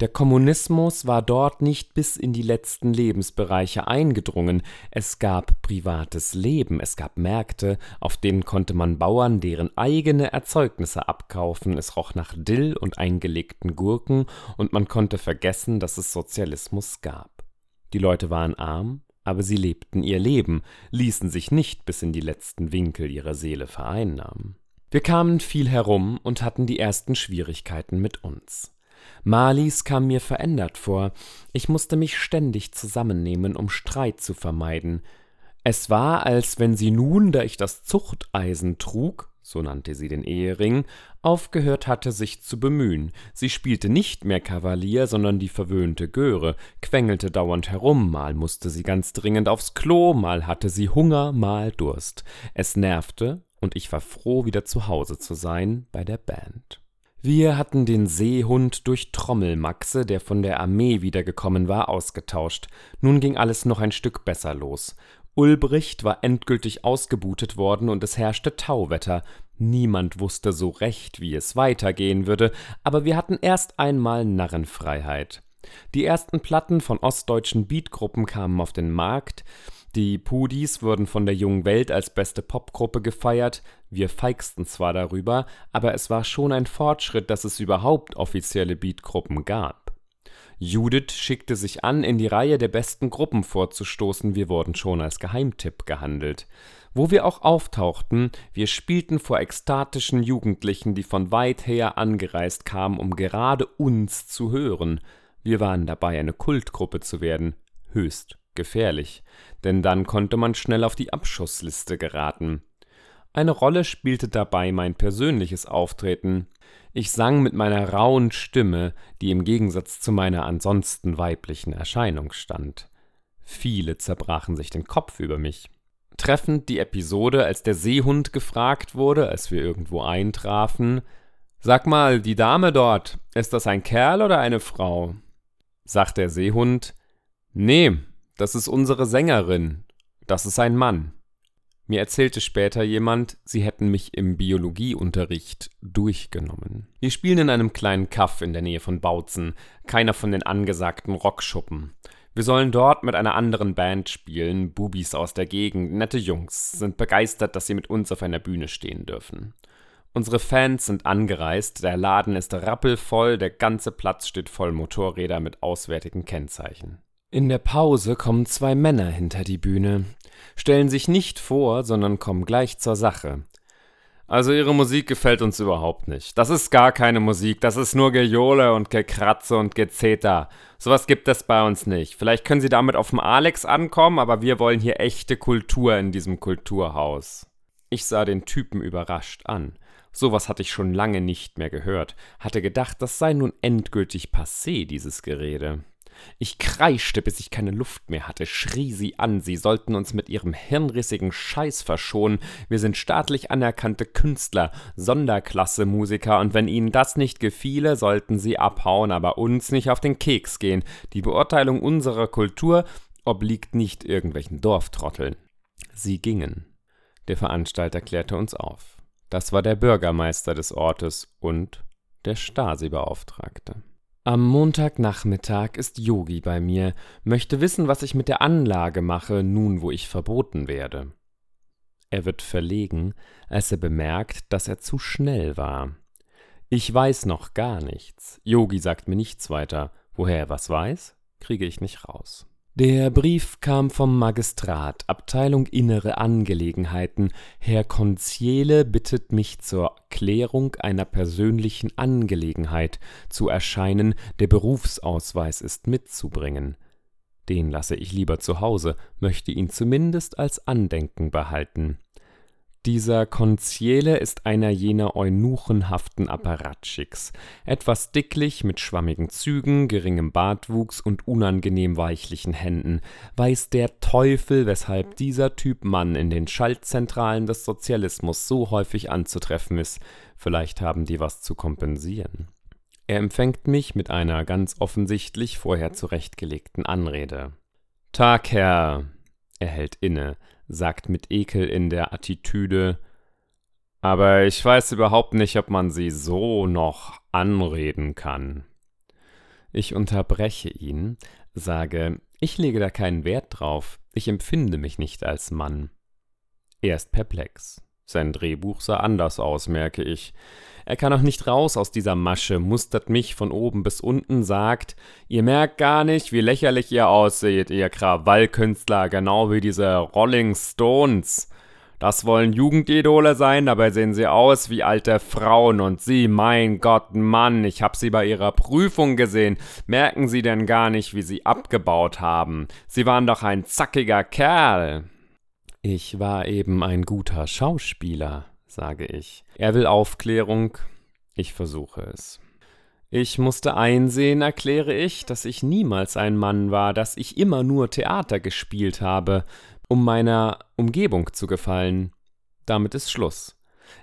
Der Kommunismus war dort nicht bis in die letzten Lebensbereiche eingedrungen, es gab privates Leben, es gab Märkte, auf denen konnte man Bauern deren eigene Erzeugnisse abkaufen, es roch nach Dill und eingelegten Gurken, und man konnte vergessen, dass es Sozialismus gab. Die Leute waren arm, aber sie lebten ihr Leben, ließen sich nicht bis in die letzten Winkel ihrer Seele vereinnahmen. Wir kamen viel herum und hatten die ersten Schwierigkeiten mit uns. Marlies kam mir verändert vor, ich musste mich ständig zusammennehmen, um Streit zu vermeiden. Es war, als wenn sie nun, da ich das Zuchteisen trug, so nannte sie den Ehering, aufgehört hatte, sich zu bemühen. Sie spielte nicht mehr Kavalier, sondern die verwöhnte Göre, quengelte dauernd herum, mal musste sie ganz dringend aufs Klo, mal hatte sie Hunger, mal Durst. Es nervte, und ich war froh, wieder zu Hause zu sein, bei der Band. Wir hatten den Seehund durch Trommelmaxe, der von der Armee wiedergekommen war, ausgetauscht. Nun ging alles noch ein Stück besser los. Ulbricht war endgültig ausgebutet worden und es herrschte Tauwetter. Niemand wusste so recht, wie es weitergehen würde, aber wir hatten erst einmal Narrenfreiheit. Die ersten Platten von ostdeutschen Beatgruppen kamen auf den Markt, die Pudis wurden von der Jungen Welt als beste Popgruppe gefeiert, wir feixten zwar darüber, aber es war schon ein Fortschritt, dass es überhaupt offizielle Beatgruppen gab. Judith schickte sich an, in die Reihe der besten Gruppen vorzustoßen, wir wurden schon als Geheimtipp gehandelt. Wo wir auch auftauchten, wir spielten vor ekstatischen Jugendlichen, die von weit her angereist kamen, um gerade uns zu hören. Wir waren dabei, eine Kultgruppe zu werden. Höchst gefährlich, denn dann konnte man schnell auf die Abschussliste geraten. Eine Rolle spielte dabei mein persönliches Auftreten. Ich sang mit meiner rauen Stimme, die im Gegensatz zu meiner ansonsten weiblichen Erscheinung stand. Viele zerbrachen sich den Kopf über mich. Treffend die Episode, als der Seehund gefragt wurde, als wir irgendwo eintrafen: Sag mal, die Dame dort, ist das ein Kerl oder eine Frau? Sagt der Seehund: Nee, das ist unsere Sängerin, das ist ein Mann. Mir erzählte später jemand, sie hätten mich im Biologieunterricht durchgenommen. Wir spielen in einem kleinen Kaff in der Nähe von Bautzen, keiner von den angesagten Rockschuppen. Wir sollen dort mit einer anderen Band spielen, Bubis aus der Gegend, nette Jungs, sind begeistert, dass sie mit uns auf einer Bühne stehen dürfen. Unsere Fans sind angereist, der Laden ist rappelvoll, der ganze Platz steht voll Motorräder mit auswärtigen Kennzeichen. In der Pause kommen zwei Männer hinter die Bühne, stellen sich nicht vor, sondern kommen gleich zur Sache. Also ihre Musik gefällt uns überhaupt nicht. Das ist gar keine Musik, das ist nur Gejohle und Gekratze und Gezeter. Sowas gibt es bei uns nicht. Vielleicht können sie damit auf dem Alex ankommen, aber wir wollen hier echte Kultur in diesem Kulturhaus. Ich sah den Typen überrascht an. Sowas hatte ich schon lange nicht mehr gehört, hatte gedacht, das sei nun endgültig passé, dieses Gerede. Ich kreischte, bis ich keine Luft mehr hatte, schrie sie an, sie sollten uns mit ihrem hirnrissigen Scheiß verschonen. Wir sind staatlich anerkannte Künstler, Sonderklasse-Musiker, und wenn ihnen das nicht gefiele, sollten sie abhauen, aber uns nicht auf den Keks gehen. Die Beurteilung unserer Kultur obliegt nicht irgendwelchen Dorftrotteln. Sie gingen. Der Veranstalter klärte uns auf. Das war der Bürgermeister des Ortes und der Stasi-Beauftragte. Am Montagnachmittag ist Yogi bei mir, möchte wissen, was ich mit der Anlage mache, nun wo ich verboten werde. Er wird verlegen, als er bemerkt, dass er zu schnell war. Ich weiß noch gar nichts. Yogi sagt mir nichts weiter. Woher er was weiß, kriege ich nicht raus. Der Brief kam vom Magistrat, Abteilung Innere Angelegenheiten. Herr Konziele bittet mich zur Klärung einer persönlichen Angelegenheit zu erscheinen, der Berufsausweis ist mitzubringen. Den lasse ich lieber zu Hause, möchte ihn zumindest als Andenken behalten. Dieser Konziele ist einer jener eunuchenhaften Apparatschicks, etwas dicklich, mit schwammigen Zügen, geringem Bartwuchs und unangenehm weichlichen Händen, weiß der Teufel, weshalb dieser Typ Mann in den Schaltzentralen des Sozialismus so häufig anzutreffen ist, vielleicht haben die was zu kompensieren. Er empfängt mich mit einer ganz offensichtlich vorher zurechtgelegten Anrede. Tag, Herr. Er hält inne, sagt mit Ekel in der Attitüde, aber ich weiß überhaupt nicht, ob man sie so noch anreden kann. Ich unterbreche ihn, sage, ich lege da keinen Wert drauf, ich empfinde mich nicht als Mann. Er ist perplex. Sein Drehbuch sah anders aus, merke ich. Er kann auch nicht raus aus dieser Masche, mustert mich von oben bis unten, sagt, ihr merkt gar nicht, wie lächerlich ihr ausseht, ihr Krawallkünstler, genau wie diese Rolling Stones. Das wollen Jugendidole sein, dabei sehen sie aus wie alte Frauen und sie, mein Gott, Mann, ich hab sie bei ihrer Prüfung gesehen. Merken sie denn gar nicht, wie sie abgebaut haben? Sie waren doch ein zackiger Kerl. Ich war eben ein guter Schauspieler, sage ich. Er will Aufklärung, ich versuche es. Ich musste einsehen, erkläre ich, dass ich niemals ein Mann war, dass ich immer nur Theater gespielt habe, um meiner Umgebung zu gefallen. Damit ist Schluss.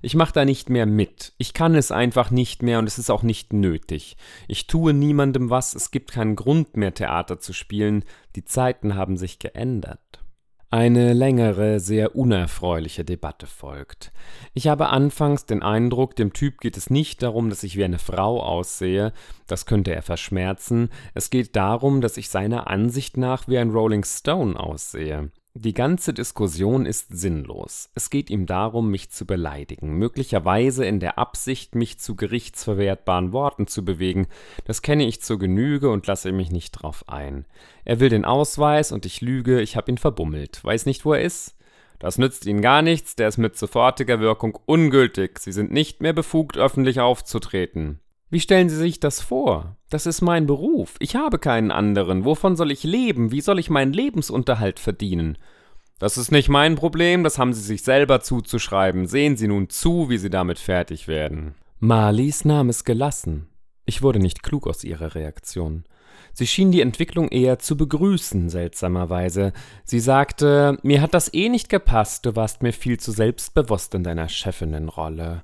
Ich mache da nicht mehr mit. Ich kann es einfach nicht mehr und es ist auch nicht nötig. Ich tue niemandem was, es gibt keinen Grund mehr, Theater zu spielen. Die Zeiten haben sich geändert. Eine längere, sehr unerfreuliche Debatte folgt. Ich habe anfangs den Eindruck, dem Typ geht es nicht darum, dass ich wie eine Frau aussehe, das könnte er verschmerzen, es geht darum, dass ich seiner Ansicht nach wie ein Rolling Stone aussehe. Die ganze Diskussion ist sinnlos. Es geht ihm darum, mich zu beleidigen, möglicherweise in der Absicht, mich zu gerichtsverwertbaren Worten zu bewegen. Das kenne ich zur Genüge und lasse mich nicht drauf ein. Er will den Ausweis und ich lüge, ich habe ihn verbummelt. Weiß nicht, wo er ist? Das nützt Ihnen gar nichts, der ist mit sofortiger Wirkung ungültig. Sie sind nicht mehr befugt, öffentlich aufzutreten. Wie stellen Sie sich das vor? Das ist mein Beruf. Ich habe keinen anderen. Wovon soll ich leben? Wie soll ich meinen Lebensunterhalt verdienen? Das ist nicht mein Problem, das haben Sie sich selber zuzuschreiben. Sehen Sie nun zu, wie Sie damit fertig werden. Marlies nahm es gelassen. Ich wurde nicht klug aus ihrer Reaktion. Sie schien die Entwicklung eher zu begrüßen, seltsamerweise. Sie sagte, mir hat das eh nicht gepasst, du warst mir viel zu selbstbewusst in deiner Chefinnenrolle.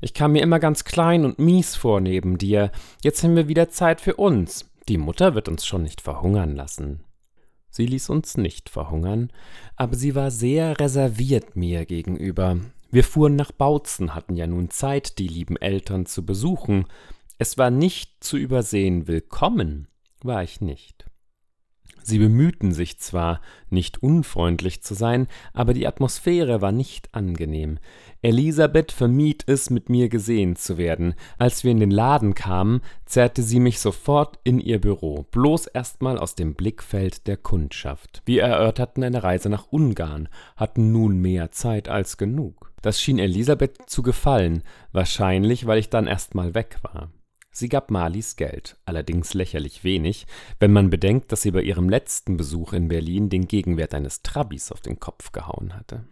Ich kam mir immer ganz klein und mies vor neben dir. Jetzt haben wir wieder Zeit für uns. Die Mutter wird uns schon nicht verhungern lassen. Sie ließ uns nicht verhungern, aber sie war sehr reserviert mir gegenüber. Wir fuhren nach Bautzen, hatten ja nun Zeit, die lieben Eltern zu besuchen. Es war nicht zu übersehen, willkommen war ich nicht. Sie bemühten sich zwar, nicht unfreundlich zu sein, aber die Atmosphäre war nicht angenehm. Elisabeth vermied es, mit mir gesehen zu werden. Als wir in den Laden kamen, zerrte sie mich sofort in ihr Büro, bloß erstmal aus dem Blickfeld der Kundschaft. Wir erörterten eine Reise nach Ungarn, hatten nun mehr Zeit als genug. Das schien Elisabeth zu gefallen, wahrscheinlich, weil ich dann erstmal weg war. Sie gab Marlies Geld, allerdings lächerlich wenig, wenn man bedenkt, dass sie bei ihrem letzten Besuch in Berlin den Gegenwert eines Trabis auf den Kopf gehauen hatte.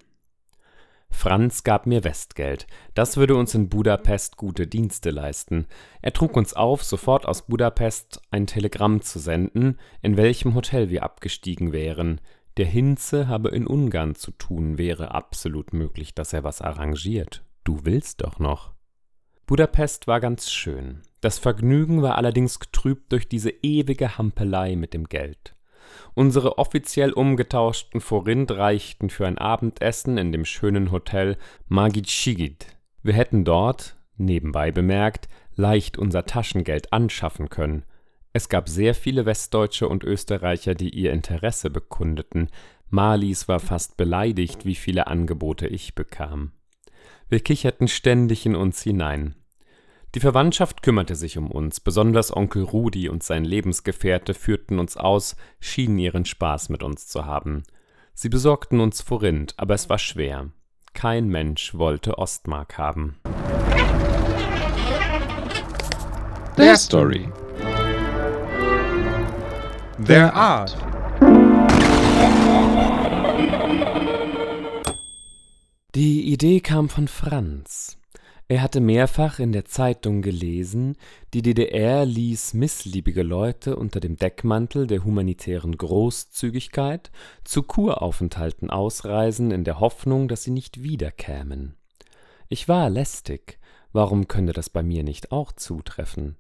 Franz gab mir Westgeld. Das würde uns in Budapest gute Dienste leisten. Er trug uns auf, sofort aus Budapest ein Telegramm zu senden, in welchem Hotel wir abgestiegen wären. Der Hinze habe in Ungarn zu tun, wäre absolut möglich, dass er was arrangiert. Du willst doch noch. Budapest war ganz schön. Das Vergnügen war allerdings getrübt durch diese ewige Hampelei mit dem Geld. Unsere offiziell umgetauschten Forint reichten für ein Abendessen in dem schönen Hotel Magitschigit. Wir hätten dort, nebenbei bemerkt, leicht unser Taschengeld anschaffen können. Es gab sehr viele Westdeutsche und Österreicher, die ihr Interesse bekundeten. Marlies war fast beleidigt, wie viele Angebote ich bekam. Wir kicherten ständig in uns hinein. Die Verwandtschaft kümmerte sich um uns, besonders Onkel Rudi und sein Lebensgefährte führten uns aus, schienen ihren Spaß mit uns zu haben. Sie besorgten uns Forint, aber es war schwer. Kein Mensch wollte Ostmark haben. Their Story. Their Art. Die Idee kam von Franz. Er hatte mehrfach in der Zeitung gelesen, die DDR ließ missliebige Leute unter dem Deckmantel der humanitären Großzügigkeit zu Kuraufenthalten ausreisen, in der Hoffnung, dass sie nicht wiederkämen. Ich war lästig, warum könnte das bei mir nicht auch zutreffen?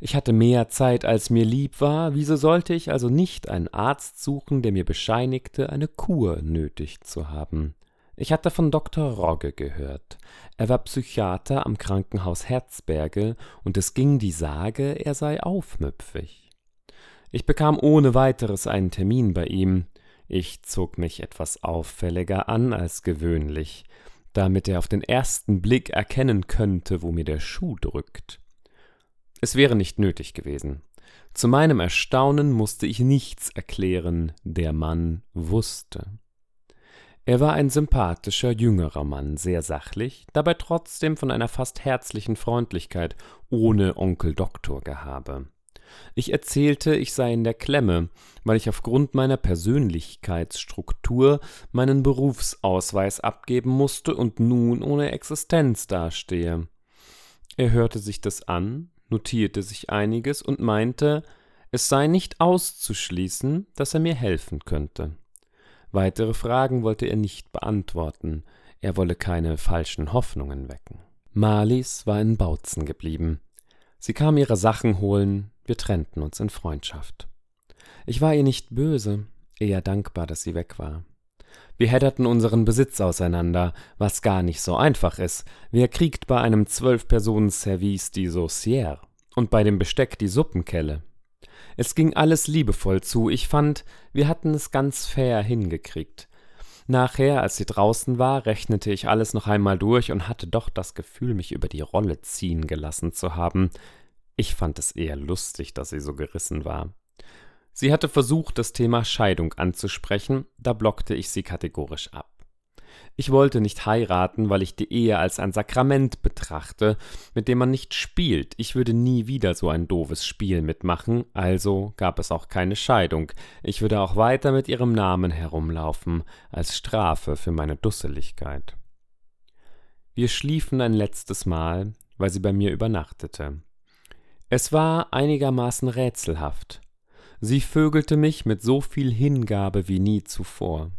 Ich hatte mehr Zeit, als mir lieb war, wieso sollte ich also nicht einen Arzt suchen, der mir bescheinigte, eine Kur nötig zu haben? Ich hatte von Dr. Rogge gehört. Er war Psychiater am Krankenhaus Herzberge und es ging die Sage, er sei aufmüpfig. Ich bekam ohne weiteres einen Termin bei ihm. Ich zog mich etwas auffälliger an als gewöhnlich, damit er auf den ersten Blick erkennen könnte, wo mir der Schuh drückt. Es wäre nicht nötig gewesen. Zu meinem Erstaunen musste ich nichts erklären, der Mann wusste. Er war ein sympathischer, jüngerer Mann, sehr sachlich, dabei trotzdem von einer fast herzlichen Freundlichkeit, ohne Onkel Doktor Gehabe. Ich erzählte, ich sei in der Klemme, weil ich aufgrund meiner Persönlichkeitsstruktur meinen Berufsausweis abgeben musste und nun ohne Existenz dastehe. Er hörte sich das an, notierte sich einiges und meinte, es sei nicht auszuschließen, dass er mir helfen könnte. Weitere Fragen wollte er nicht beantworten, er wolle keine falschen Hoffnungen wecken. Marlies war in Bautzen geblieben. Sie kam ihre Sachen holen, wir trennten uns in Freundschaft. Ich war ihr nicht böse, eher dankbar, dass sie weg war. Wir hedderten unseren Besitz auseinander, was gar nicht so einfach ist. Wer kriegt bei einem Zwölf-Personen-Service die Saucière und bei dem Besteck die Suppenkelle? Es ging alles liebevoll zu. Ich fand, wir hatten es ganz fair hingekriegt. Nachher, als sie draußen war, rechnete ich alles noch einmal durch und hatte doch das Gefühl, mich über die Rolle ziehen gelassen zu haben. Ich fand es eher lustig, dass sie so gerissen war. Sie hatte versucht, das Thema Scheidung anzusprechen, da blockte ich sie kategorisch ab. Ich wollte nicht heiraten, weil ich die Ehe als ein Sakrament betrachte, mit dem man nicht spielt. Ich würde nie wieder so ein doofes Spiel mitmachen, also gab es auch keine Scheidung. Ich würde auch weiter mit ihrem Namen herumlaufen, als Strafe für meine Dusseligkeit. Wir schliefen ein letztes Mal, weil sie bei mir übernachtete. Es war einigermaßen rätselhaft. Sie vögelte mich mit so viel Hingabe wie nie zuvor.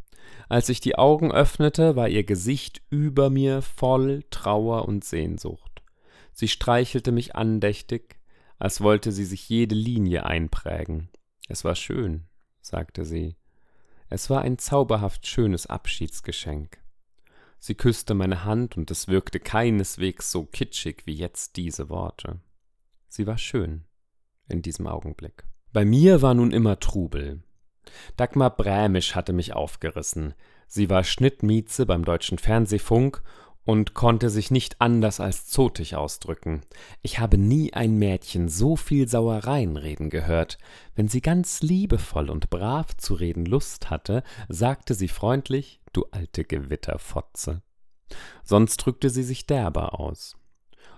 Als ich die Augen öffnete, war ihr Gesicht über mir voll Trauer und Sehnsucht. Sie streichelte mich andächtig, als wollte sie sich jede Linie einprägen. Es war schön, sagte sie. Es war ein zauberhaft schönes Abschiedsgeschenk. Sie küsste meine Hand, und es wirkte keineswegs so kitschig wie jetzt diese Worte. Sie war schön in diesem Augenblick. Bei mir war nun immer Trubel. Dagmar Brämisch hatte mich aufgerissen. Sie war Schnittmieze beim Deutschen Fernsehfunk und konnte sich nicht anders als zotig ausdrücken. Ich habe nie ein Mädchen so viel Sauereien reden gehört. Wenn sie ganz liebevoll und brav zu reden Lust hatte, sagte sie freundlich, du alte Gewitterfotze. Sonst drückte sie sich derber aus.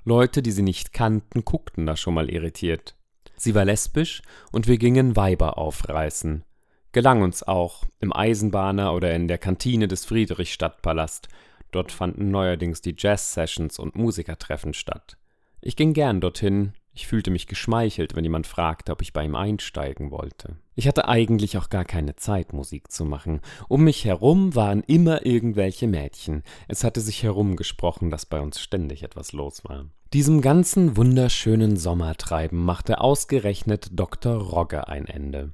Leute, die sie nicht kannten, guckten da schon mal irritiert. Sie war lesbisch und wir gingen Weiber aufreißen. Gelang uns auch, im Eisenbahner oder in der Kantine des Friedrichstadtpalast. Dort fanden neuerdings die Jazz-Sessions und Musikertreffen statt. Ich ging gern dorthin, ich fühlte mich geschmeichelt, wenn jemand fragte, ob ich bei ihm einsteigen wollte. Ich hatte eigentlich auch gar keine Zeit, Musik zu machen. Um mich herum waren immer irgendwelche Mädchen. Es hatte sich herumgesprochen, dass bei uns ständig etwas los war. Diesem ganzen wunderschönen Sommertreiben machte ausgerechnet Dr. Rogge ein Ende.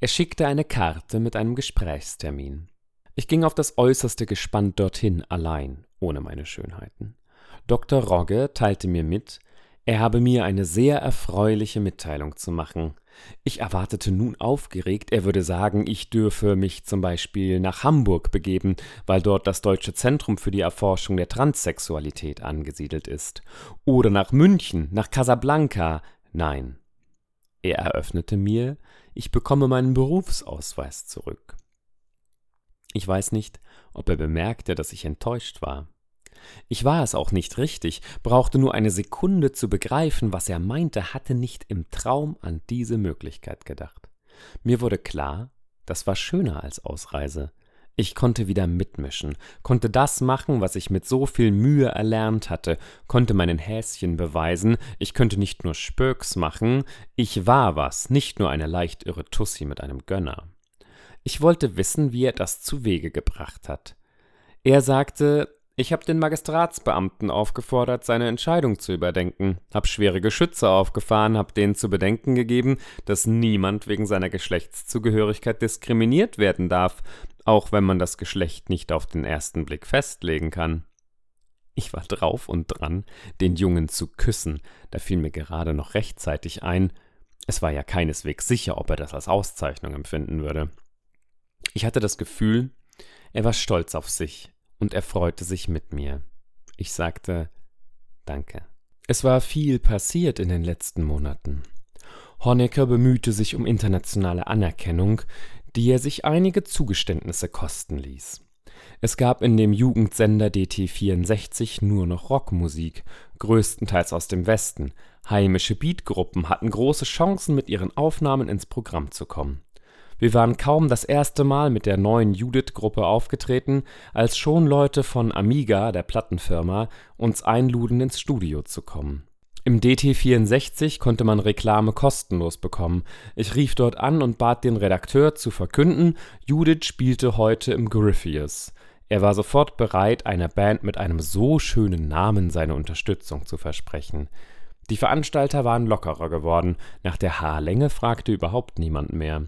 Er schickte eine Karte mit einem Gesprächstermin. Ich ging auf das äußerste gespannt dorthin, allein, ohne meine Schönheiten. Dr. Rogge teilte mir mit, er habe mir eine sehr erfreuliche Mitteilung zu machen. Ich erwartete nun aufgeregt, er würde sagen, ich dürfe mich zum Beispiel nach Hamburg begeben, weil dort das Deutsche Zentrum für die Erforschung der Transsexualität angesiedelt ist. Oder nach München, nach Casablanca. Nein. Er eröffnete mir, ich bekomme meinen Berufsausweis zurück. Ich weiß nicht, ob er bemerkte, dass ich enttäuscht war. Ich war es auch nicht richtig, brauchte nur eine Sekunde zu begreifen, was er meinte, hatte nicht im Traum an diese Möglichkeit gedacht. Mir wurde klar, das war schöner als Ausreise. Ich konnte wieder mitmischen, konnte das machen, was ich mit so viel Mühe erlernt hatte, konnte meinen Häschen beweisen, ich könnte nicht nur Spöks machen, ich war was, nicht nur eine leicht irre Tussi mit einem Gönner. Ich wollte wissen, wie er das zu Wege gebracht hat. Er sagte, ich habe den Magistratsbeamten aufgefordert, seine Entscheidung zu überdenken, hab schwere Geschütze aufgefahren, hab denen zu bedenken gegeben, dass niemand wegen seiner Geschlechtszugehörigkeit diskriminiert werden darf, auch wenn man das Geschlecht nicht auf den ersten Blick festlegen kann. Ich war drauf und dran, den Jungen zu küssen, da fiel mir gerade noch rechtzeitig ein, es war ja keineswegs sicher, ob er das als Auszeichnung empfinden würde. Ich hatte das Gefühl, er war stolz auf sich und er freute sich mit mir. Ich sagte Danke. Es war viel passiert in den letzten Monaten. Honecker bemühte sich um internationale Anerkennung, die er sich einige Zugeständnisse kosten ließ. Es gab in dem Jugendsender DT64 nur noch Rockmusik, größtenteils aus dem Westen. Heimische Beatgruppen hatten große Chancen, mit ihren Aufnahmen ins Programm zu kommen. Wir waren kaum das erste Mal mit der neuen Judith-Gruppe aufgetreten, als schon Leute von Amiga, der Plattenfirma, uns einluden, ins Studio zu kommen. Im DT64 konnte man Reklame kostenlos bekommen. Ich rief dort an und bat den Redakteur zu verkünden, Judith spielte heute im Gryphius. Er war sofort bereit, einer Band mit einem so schönen Namen seine Unterstützung zu versprechen. Die Veranstalter waren lockerer geworden, nach der Haarlänge fragte überhaupt niemand mehr.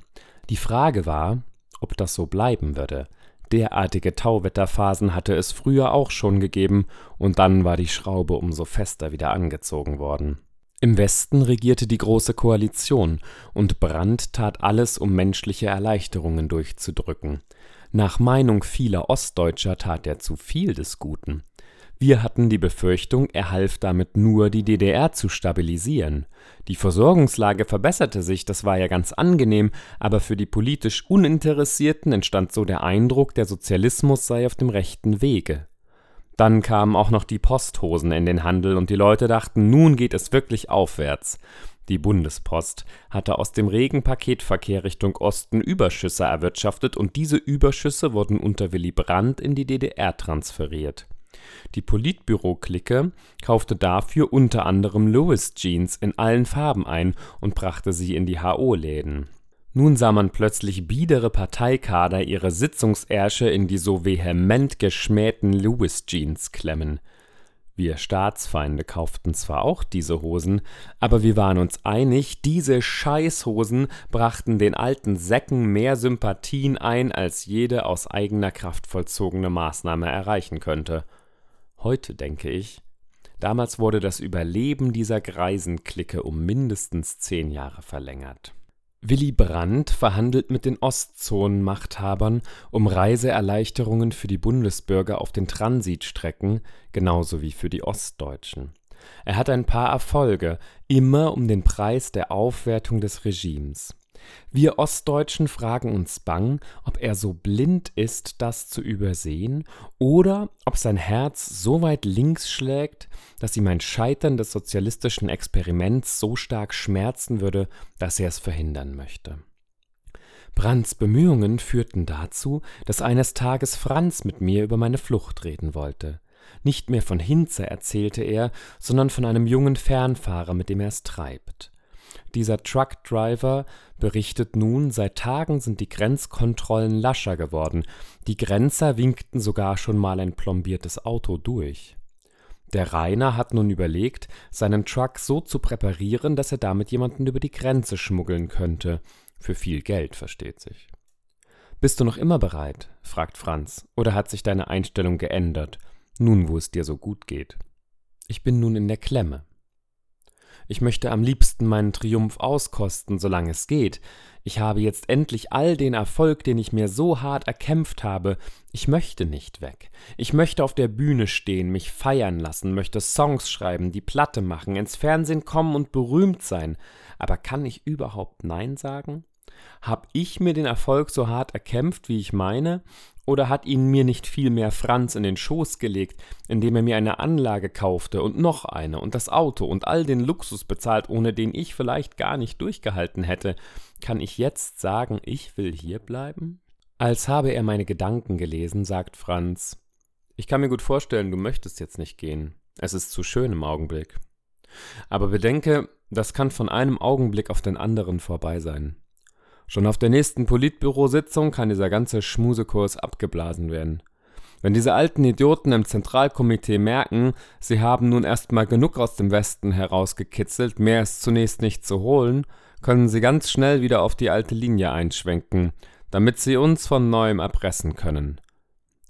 Die Frage war, ob das so bleiben würde. Derartige Tauwetterphasen hatte es früher auch schon gegeben, und dann war die Schraube umso fester wieder angezogen worden. Im Westen regierte die Große Koalition, und Brandt tat alles, um menschliche Erleichterungen durchzudrücken. Nach Meinung vieler Ostdeutscher tat er zu viel des Guten. Wir hatten die Befürchtung, er half damit nur, die DDR zu stabilisieren. Die Versorgungslage verbesserte sich, das war ja ganz angenehm, aber für die politisch Uninteressierten entstand so der Eindruck, der Sozialismus sei auf dem rechten Wege. Dann kamen auch noch die Posthosen in den Handel und die Leute dachten, nun geht es wirklich aufwärts. Die Bundespost hatte aus dem regen Paketverkehr Richtung Osten Überschüsse erwirtschaftet und diese Überschüsse wurden unter Willy Brandt in die DDR transferiert. Die Politbüro-Clique kaufte dafür unter anderem Lewis Jeans in allen Farben ein und brachte sie in die HO-Läden. Nun sah man plötzlich biedere Parteikader ihre Sitzungsärsche in die so vehement geschmähten Lewis Jeans klemmen. Wir Staatsfeinde kauften zwar auch diese Hosen, aber wir waren uns einig, diese Scheißhosen brachten den alten Säcken mehr Sympathien ein, als jede aus eigener Kraft vollzogene Maßnahme erreichen könnte. Heute denke ich, damals wurde das Überleben dieser Greisenklicke um mindestens zehn Jahre verlängert. Willy Brandt verhandelt mit den Ostzonenmachthabern um Reiseerleichterungen für die Bundesbürger auf den Transitstrecken, genauso wie für die Ostdeutschen. Er hat ein paar Erfolge, immer um den Preis der Aufwertung des Regimes. Wir Ostdeutschen fragen uns bang, ob er so blind ist, das zu übersehen, oder ob sein Herz so weit links schlägt, dass ihm ein Scheitern des sozialistischen Experiments so stark schmerzen würde, dass er es verhindern möchte. Brandts Bemühungen führten dazu, dass eines Tages Franz mit mir über meine Flucht reden wollte. Nicht mehr von Hinze erzählte er, sondern von einem jungen Fernfahrer, mit dem er es treibt. Dieser Truckdriver berichtet nun, seit Tagen sind die Grenzkontrollen lascher geworden, die Grenzer winkten sogar schon mal ein plombiertes Auto durch. Der Rainer hat nun überlegt, seinen Truck so zu präparieren, dass er damit jemanden über die Grenze schmuggeln könnte. Für viel Geld, versteht sich. Bist du noch immer bereit? fragt Franz. Oder hat sich deine Einstellung geändert, nun wo es dir so gut geht? Ich bin nun in der Klemme. Ich möchte am liebsten meinen Triumph auskosten, solange es geht. Ich habe jetzt endlich all den Erfolg, den ich mir so hart erkämpft habe. Ich möchte nicht weg. Ich möchte auf der Bühne stehen, mich feiern lassen, möchte Songs schreiben, die Platte machen, ins Fernsehen kommen und berühmt sein. Aber kann ich überhaupt Nein sagen? Hab ich mir den Erfolg so hart erkämpft, wie ich meine? Oder hat ihn mir nicht vielmehr Franz in den Schoß gelegt, indem er mir eine Anlage kaufte und noch eine und das Auto und all den Luxus bezahlt, ohne den ich vielleicht gar nicht durchgehalten hätte? Kann ich jetzt sagen, ich will hier bleiben? Als habe er meine Gedanken gelesen, sagt Franz, ich kann mir gut vorstellen, du möchtest jetzt nicht gehen. Es ist zu schön im Augenblick. Aber bedenke, das kann von einem Augenblick auf den anderen vorbei sein. Schon auf der nächsten Politbürositzung kann dieser ganze Schmusekurs abgeblasen werden. Wenn diese alten Idioten im Zentralkomitee merken, sie haben nun erstmal genug aus dem Westen herausgekitzelt, mehr ist zunächst nicht zu holen, können sie ganz schnell wieder auf die alte Linie einschwenken, damit sie uns von neuem erpressen können.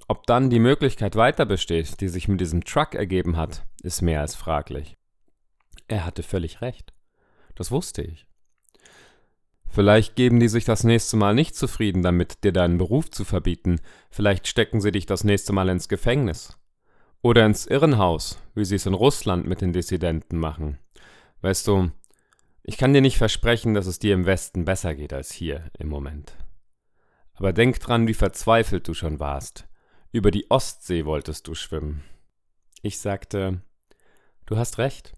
Ob dann die Möglichkeit weiter besteht, die sich mit diesem Truck ergeben hat, ist mehr als fraglich. Er hatte völlig recht. Das wusste ich. Vielleicht geben die sich das nächste Mal nicht zufrieden damit, dir deinen Beruf zu verbieten. Vielleicht stecken sie dich das nächste Mal ins Gefängnis. Oder ins Irrenhaus, wie sie es in Russland mit den Dissidenten machen. Weißt du, ich kann dir nicht versprechen, dass es dir im Westen besser geht als hier im Moment. Aber denk dran, wie verzweifelt du schon warst. Über die Ostsee wolltest du schwimmen. Ich sagte, du hast recht.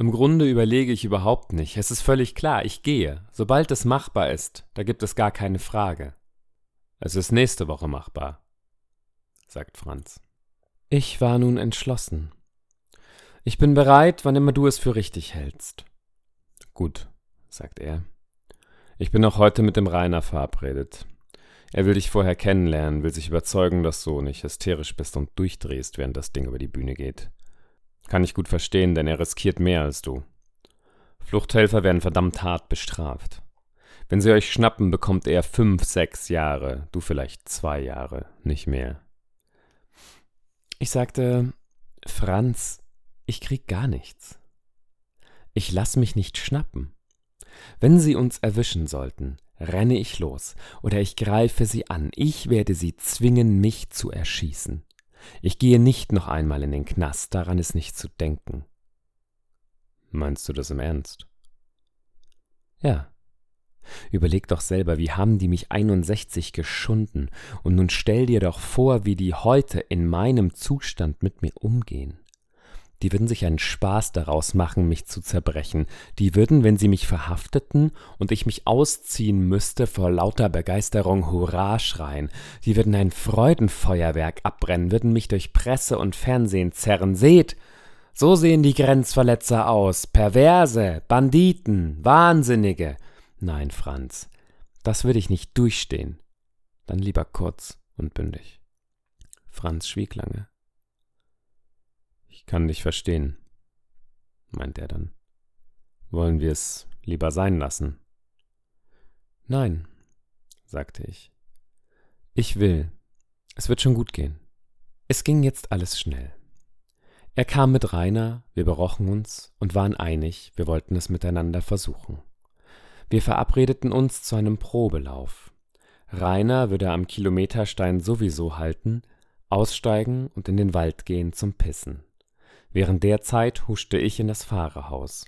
Im Grunde überlege ich überhaupt nicht. Es ist völlig klar, ich gehe. Sobald es machbar ist, da gibt es gar keine Frage. Es ist nächste Woche machbar, sagt Franz. Ich war nun entschlossen. Ich bin bereit, wann immer du es für richtig hältst. Gut, sagt er. Ich bin auch heute mit dem Rainer verabredet. Er will dich vorher kennenlernen, will sich überzeugen, dass du nicht hysterisch bist und durchdrehst, während das Ding über die Bühne geht. Kann ich gut verstehen, denn er riskiert mehr als du. Fluchthelfer werden verdammt hart bestraft. Wenn sie euch schnappen, bekommt er fünf, sechs Jahre, du vielleicht zwei Jahre, nicht mehr. Ich sagte, Franz, ich krieg gar nichts. Ich lass mich nicht schnappen. Wenn sie uns erwischen sollten, renne ich los oder ich greife sie an. Ich werde sie zwingen, mich zu erschießen. Ich gehe nicht noch einmal in den Knast, daran ist nicht zu denken. Meinst du das im Ernst? Ja. Überleg doch selber, wie haben die mich 61 geschunden, und nun stell dir doch vor, wie die heute in meinem Zustand mit mir umgehen. Die würden sich einen Spaß daraus machen, mich zu zerbrechen. Die würden, wenn sie mich verhafteten und ich mich ausziehen müsste, vor lauter Begeisterung Hurra schreien. Die würden ein Freudenfeuerwerk abbrennen, würden mich durch Presse und Fernsehen zerren. Seht! So sehen die Grenzverletzer aus. Perverse, Banditen, Wahnsinnige. Nein, Franz, das würde ich nicht durchstehen. Dann lieber kurz und bündig. Franz schwieg lange. Kann dich verstehen, meint er dann. Wollen wir es lieber sein lassen? Nein, sagte ich. Ich will. Es wird schon gut gehen. Es ging jetzt alles schnell. Er kam mit Rainer, wir berochen uns und waren einig, wir wollten es miteinander versuchen. Wir verabredeten uns zu einem Probelauf. Rainer würde am Kilometerstein sowieso halten, aussteigen und in den Wald gehen zum Pissen. Während der Zeit huschte ich in das Fahrerhaus.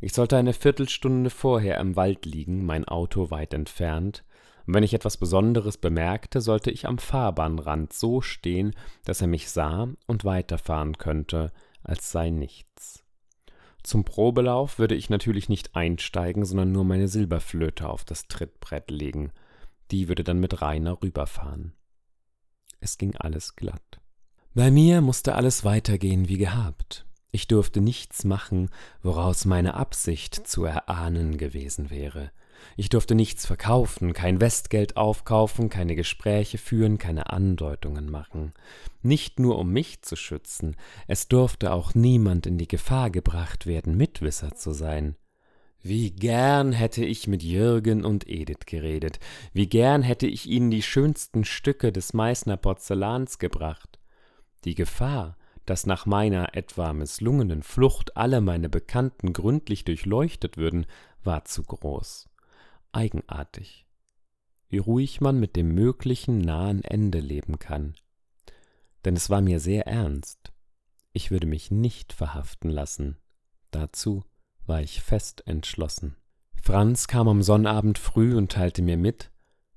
Ich sollte eine Viertelstunde vorher im Wald liegen, mein Auto weit entfernt, und wenn ich etwas Besonderes bemerkte, sollte ich am Fahrbahnrand so stehen, dass er mich sah und weiterfahren könnte, als sei nichts. Zum Probelauf würde ich natürlich nicht einsteigen, sondern nur meine Silberflöte auf das Trittbrett legen. Die würde dann mit Rainer rüberfahren. Es ging alles glatt. Bei mir musste alles weitergehen wie gehabt. Ich durfte nichts machen, woraus meine Absicht zu erahnen gewesen wäre. Ich durfte nichts verkaufen, kein Westgeld aufkaufen, keine Gespräche führen, keine Andeutungen machen. Nicht nur um mich zu schützen, es durfte auch niemand in die Gefahr gebracht werden, Mitwisser zu sein. Wie gern hätte ich mit Jürgen und Edith geredet, wie gern hätte ich ihnen die schönsten Stücke des Meißner Porzellans gebracht. Die Gefahr, dass nach meiner etwa misslungenen Flucht alle meine Bekannten gründlich durchleuchtet würden, war zu groß. Eigenartig. Wie ruhig man mit dem möglichen nahen Ende leben kann. Denn es war mir sehr ernst. Ich würde mich nicht verhaften lassen. Dazu war ich fest entschlossen. Franz kam am Sonnabend früh und teilte mir mit,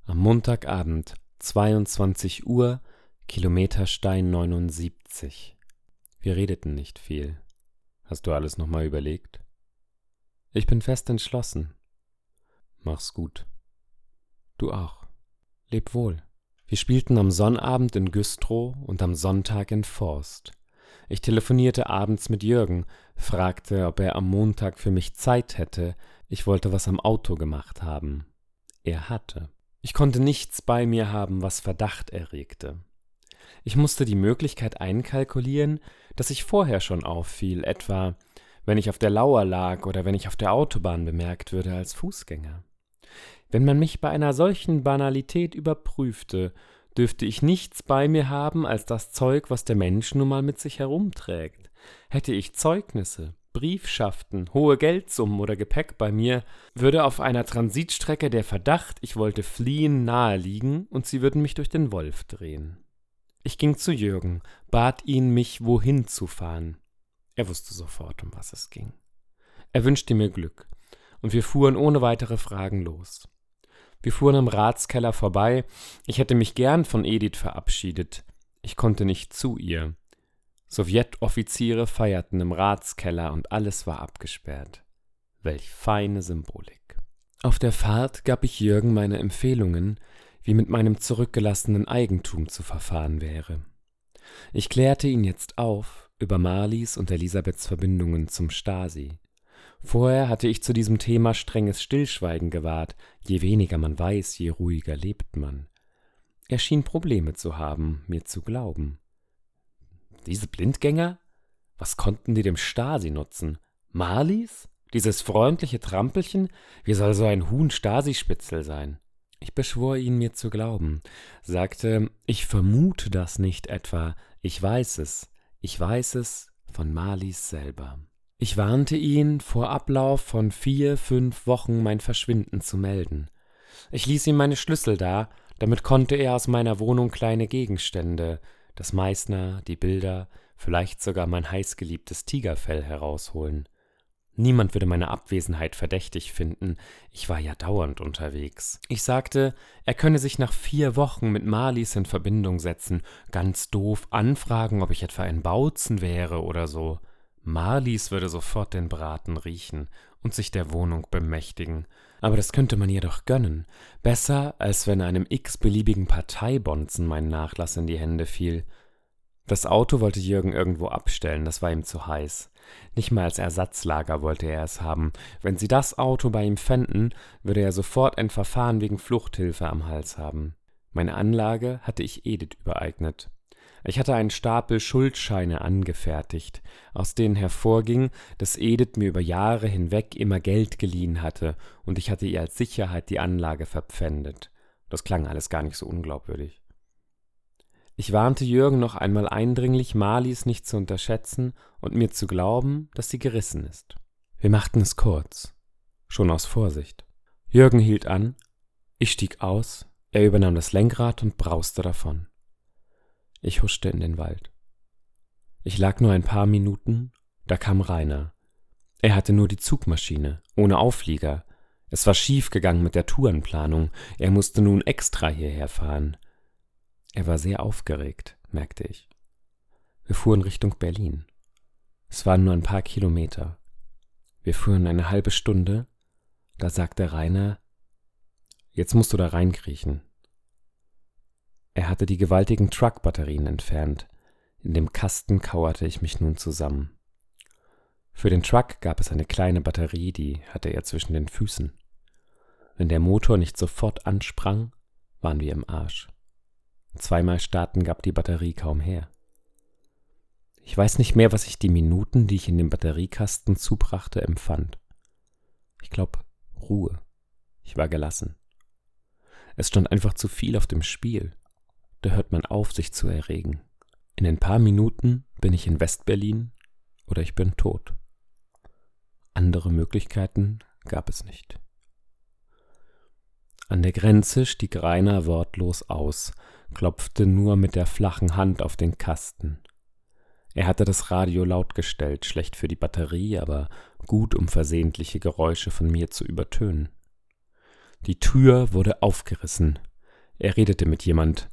am Montagabend, 22 Uhr, Kilometerstein 79. Wir redeten nicht viel. Hast du alles nochmal überlegt? Ich bin fest entschlossen. Mach's gut. Du auch. Leb wohl. Wir spielten am Sonnabend in Güstrow und am Sonntag in Forst. Ich telefonierte abends mit Jürgen, fragte, ob er am Montag für mich Zeit hätte. Ich wollte was am Auto gemacht haben. Er hatte. Ich konnte nichts bei mir haben, was Verdacht erregte. Ich musste die Möglichkeit einkalkulieren, dass ich vorher schon auffiel, etwa wenn ich auf der Lauer lag oder wenn ich auf der Autobahn bemerkt würde als Fußgänger. Wenn man mich bei einer solchen Banalität überprüfte, dürfte ich nichts bei mir haben als das Zeug, was der Mensch nun mal mit sich herumträgt. Hätte ich Zeugnisse, Briefschaften, hohe Geldsummen oder Gepäck bei mir, würde auf einer Transitstrecke der Verdacht, ich wollte fliehen, naheliegen und sie würden mich durch den Wolf drehen. Ich ging zu Jürgen, bat ihn, mich wohin zu fahren. Er wusste sofort, um was es ging. Er wünschte mir Glück, und wir fuhren ohne weitere Fragen los. Wir fuhren am Ratskeller vorbei, ich hätte mich gern von Edith verabschiedet, ich konnte nicht zu ihr. Sowjetoffiziere feierten im Ratskeller und alles war abgesperrt. Welch feine Symbolik. Auf der Fahrt gab ich Jürgen meine Empfehlungen, wie mit meinem zurückgelassenen Eigentum zu verfahren wäre. Ich klärte ihn jetzt auf über Marlies und Elisabeths Verbindungen zum Stasi. Vorher hatte ich zu diesem Thema strenges Stillschweigen gewahrt, je weniger man weiß, je ruhiger lebt man. Er schien Probleme zu haben, mir zu glauben. Diese Blindgänger? Was konnten die dem Stasi nutzen? Marlies? Dieses freundliche Trampelchen? Wie soll so ein Huhn Stasi-Spitzel sein? Ich beschwor ihn, mir zu glauben, sagte, ich vermute das nicht etwa, ich weiß es, ich weiß es von Malis selber. Ich warnte ihn, vor Ablauf von vier, fünf Wochen mein Verschwinden zu melden. Ich ließ ihm meine Schlüssel da, damit konnte er aus meiner Wohnung kleine Gegenstände, das Meißner, die Bilder, vielleicht sogar mein heißgeliebtes Tigerfell herausholen. Niemand würde meine Abwesenheit verdächtig finden, ich war ja dauernd unterwegs. Ich sagte, er könne sich nach vier Wochen mit Marlies in Verbindung setzen, ganz doof anfragen, ob ich etwa ein Bautzen wäre oder so. Marlies würde sofort den Braten riechen und sich der Wohnung bemächtigen. Aber das könnte man ihr doch gönnen. Besser, als wenn einem x-beliebigen Parteibonzen mein Nachlass in die Hände fiel. Das Auto wollte Jürgen irgendwo abstellen, das war ihm zu heiß. Nicht mal als Ersatzlager wollte er es haben. Wenn sie das Auto bei ihm fänden, würde er sofort ein Verfahren wegen Fluchthilfe am Hals haben. Meine Anlage hatte ich Edith übereignet. Ich hatte einen Stapel Schuldscheine angefertigt, aus denen hervorging, dass Edith mir über Jahre hinweg immer Geld geliehen hatte, und ich hatte ihr als Sicherheit die Anlage verpfändet. Das klang alles gar nicht so unglaubwürdig. Ich warnte Jürgen noch einmal eindringlich, Marlies nicht zu unterschätzen und mir zu glauben, dass sie gerissen ist. Wir machten es kurz, schon aus Vorsicht. Jürgen hielt an, ich stieg aus, er übernahm das Lenkrad und brauste davon. Ich huschte in den Wald. Ich lag nur ein paar Minuten, da kam Rainer. Er hatte nur die Zugmaschine, ohne Auflieger. Es war schief gegangen mit der Tourenplanung, er musste nun extra hierher fahren. Er war sehr aufgeregt, merkte ich. Wir fuhren Richtung Berlin. Es waren nur ein paar Kilometer. Wir fuhren eine halbe Stunde, da sagte Rainer, jetzt musst du da reinkriechen. Er hatte die gewaltigen Truck-Batterien entfernt. In dem Kasten kauerte ich mich nun zusammen. Für den Truck gab es eine kleine Batterie, die hatte er zwischen den Füßen. Wenn der Motor nicht sofort ansprang, waren wir im Arsch. Zweimal starten gab die Batterie kaum her. Ich weiß nicht mehr, was ich die Minuten, die ich in den Batteriekasten zubrachte, empfand. Ich glaube, Ruhe. Ich war gelassen. Es stand einfach zu viel auf dem Spiel da hört man auf, sich zu erregen. In ein paar Minuten bin ich in Westberlin oder ich bin tot. Andere Möglichkeiten gab es nicht. An der Grenze stieg Rainer wortlos aus, klopfte nur mit der flachen Hand auf den Kasten. Er hatte das Radio laut gestellt, schlecht für die Batterie, aber gut, um versehentliche Geräusche von mir zu übertönen. Die Tür wurde aufgerissen. Er redete mit jemand,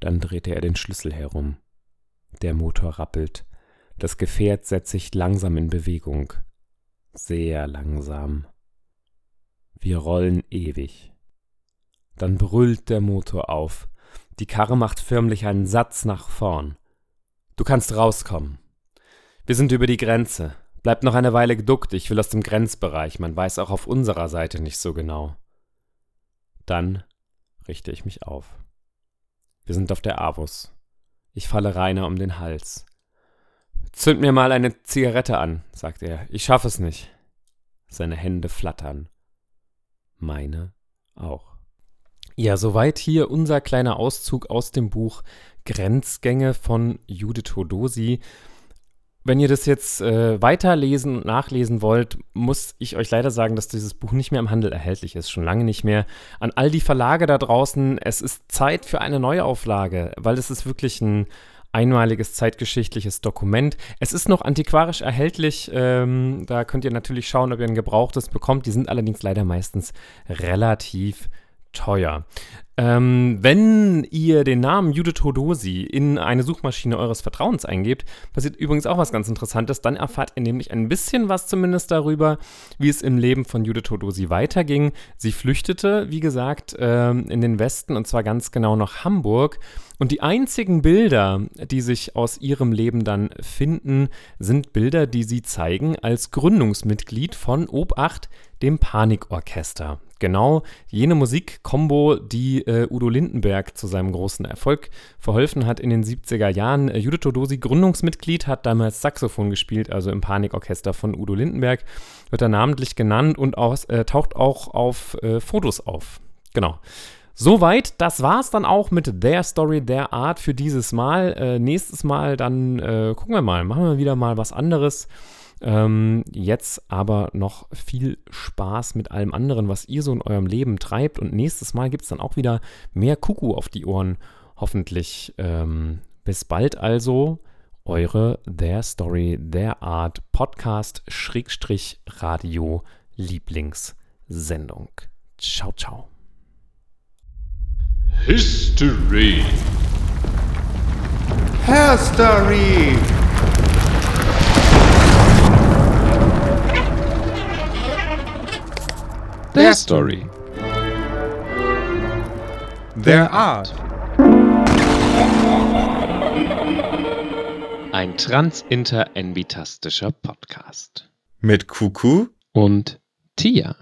dann drehte er den Schlüssel herum. Der Motor rappelt. Das Gefährt setzt sich langsam in Bewegung. Sehr langsam. Wir rollen ewig. Dann brüllt der Motor auf. Die Karre macht förmlich einen Satz nach vorn. Du kannst rauskommen. Wir sind über die Grenze. Bleib noch eine Weile geduckt, ich will aus dem Grenzbereich, man weiß auch auf unserer Seite nicht so genau. Dann richte ich mich auf. Wir sind auf der Avus. Ich falle Rainer um den Hals. Zünd mir mal eine Zigarette an, sagt er. Ich schaffe es nicht. Seine Hände flattern. Meine auch. Ja, soweit hier unser kleiner Auszug aus dem Buch Grenzgänge von Judith Hodosi. Wenn ihr das jetzt äh, weiterlesen und nachlesen wollt, muss ich euch leider sagen, dass dieses Buch nicht mehr im Handel erhältlich ist. Schon lange nicht mehr. An all die Verlage da draußen, es ist Zeit für eine Neuauflage, weil es ist wirklich ein einmaliges zeitgeschichtliches Dokument. Es ist noch antiquarisch erhältlich. Ähm, da könnt ihr natürlich schauen, ob ihr ein gebrauchtes bekommt. Die sind allerdings leider meistens relativ teuer. Ähm, wenn ihr den Namen Judith Todosi in eine Suchmaschine eures Vertrauens eingebt, passiert übrigens auch was ganz Interessantes. Dann erfahrt ihr nämlich ein bisschen was zumindest darüber, wie es im Leben von Judith Todosi weiterging. Sie flüchtete, wie gesagt, ähm, in den Westen und zwar ganz genau nach Hamburg. Und die einzigen Bilder, die sich aus ihrem Leben dann finden, sind Bilder, die sie zeigen als Gründungsmitglied von Obacht, dem Panikorchester genau jene Musikkombo, die äh, Udo Lindenberg zu seinem großen Erfolg verholfen hat in den 70er Jahren. Äh, Judith Todosi, Gründungsmitglied, hat damals Saxophon gespielt, also im Panikorchester von Udo Lindenberg, wird er namentlich genannt und aus, äh, taucht auch auf äh, Fotos auf. Genau. Soweit, das war's dann auch mit Their Story, Their Art für dieses Mal. Äh, nächstes Mal dann äh, gucken wir mal, machen wir wieder mal was anderes. Ähm, jetzt aber noch viel Spaß mit allem anderen, was ihr so in eurem Leben treibt. Und nächstes Mal gibt es dann auch wieder mehr Kuckuck auf die Ohren, hoffentlich. Ähm, bis bald also, eure Their Story, Their Art Podcast Schrägstrich Radio Lieblingssendung. Ciao, ciao. History. Hair Their Story. Their Art. Ein transinter-envitastischer Podcast. Mit Kuku Und Tia.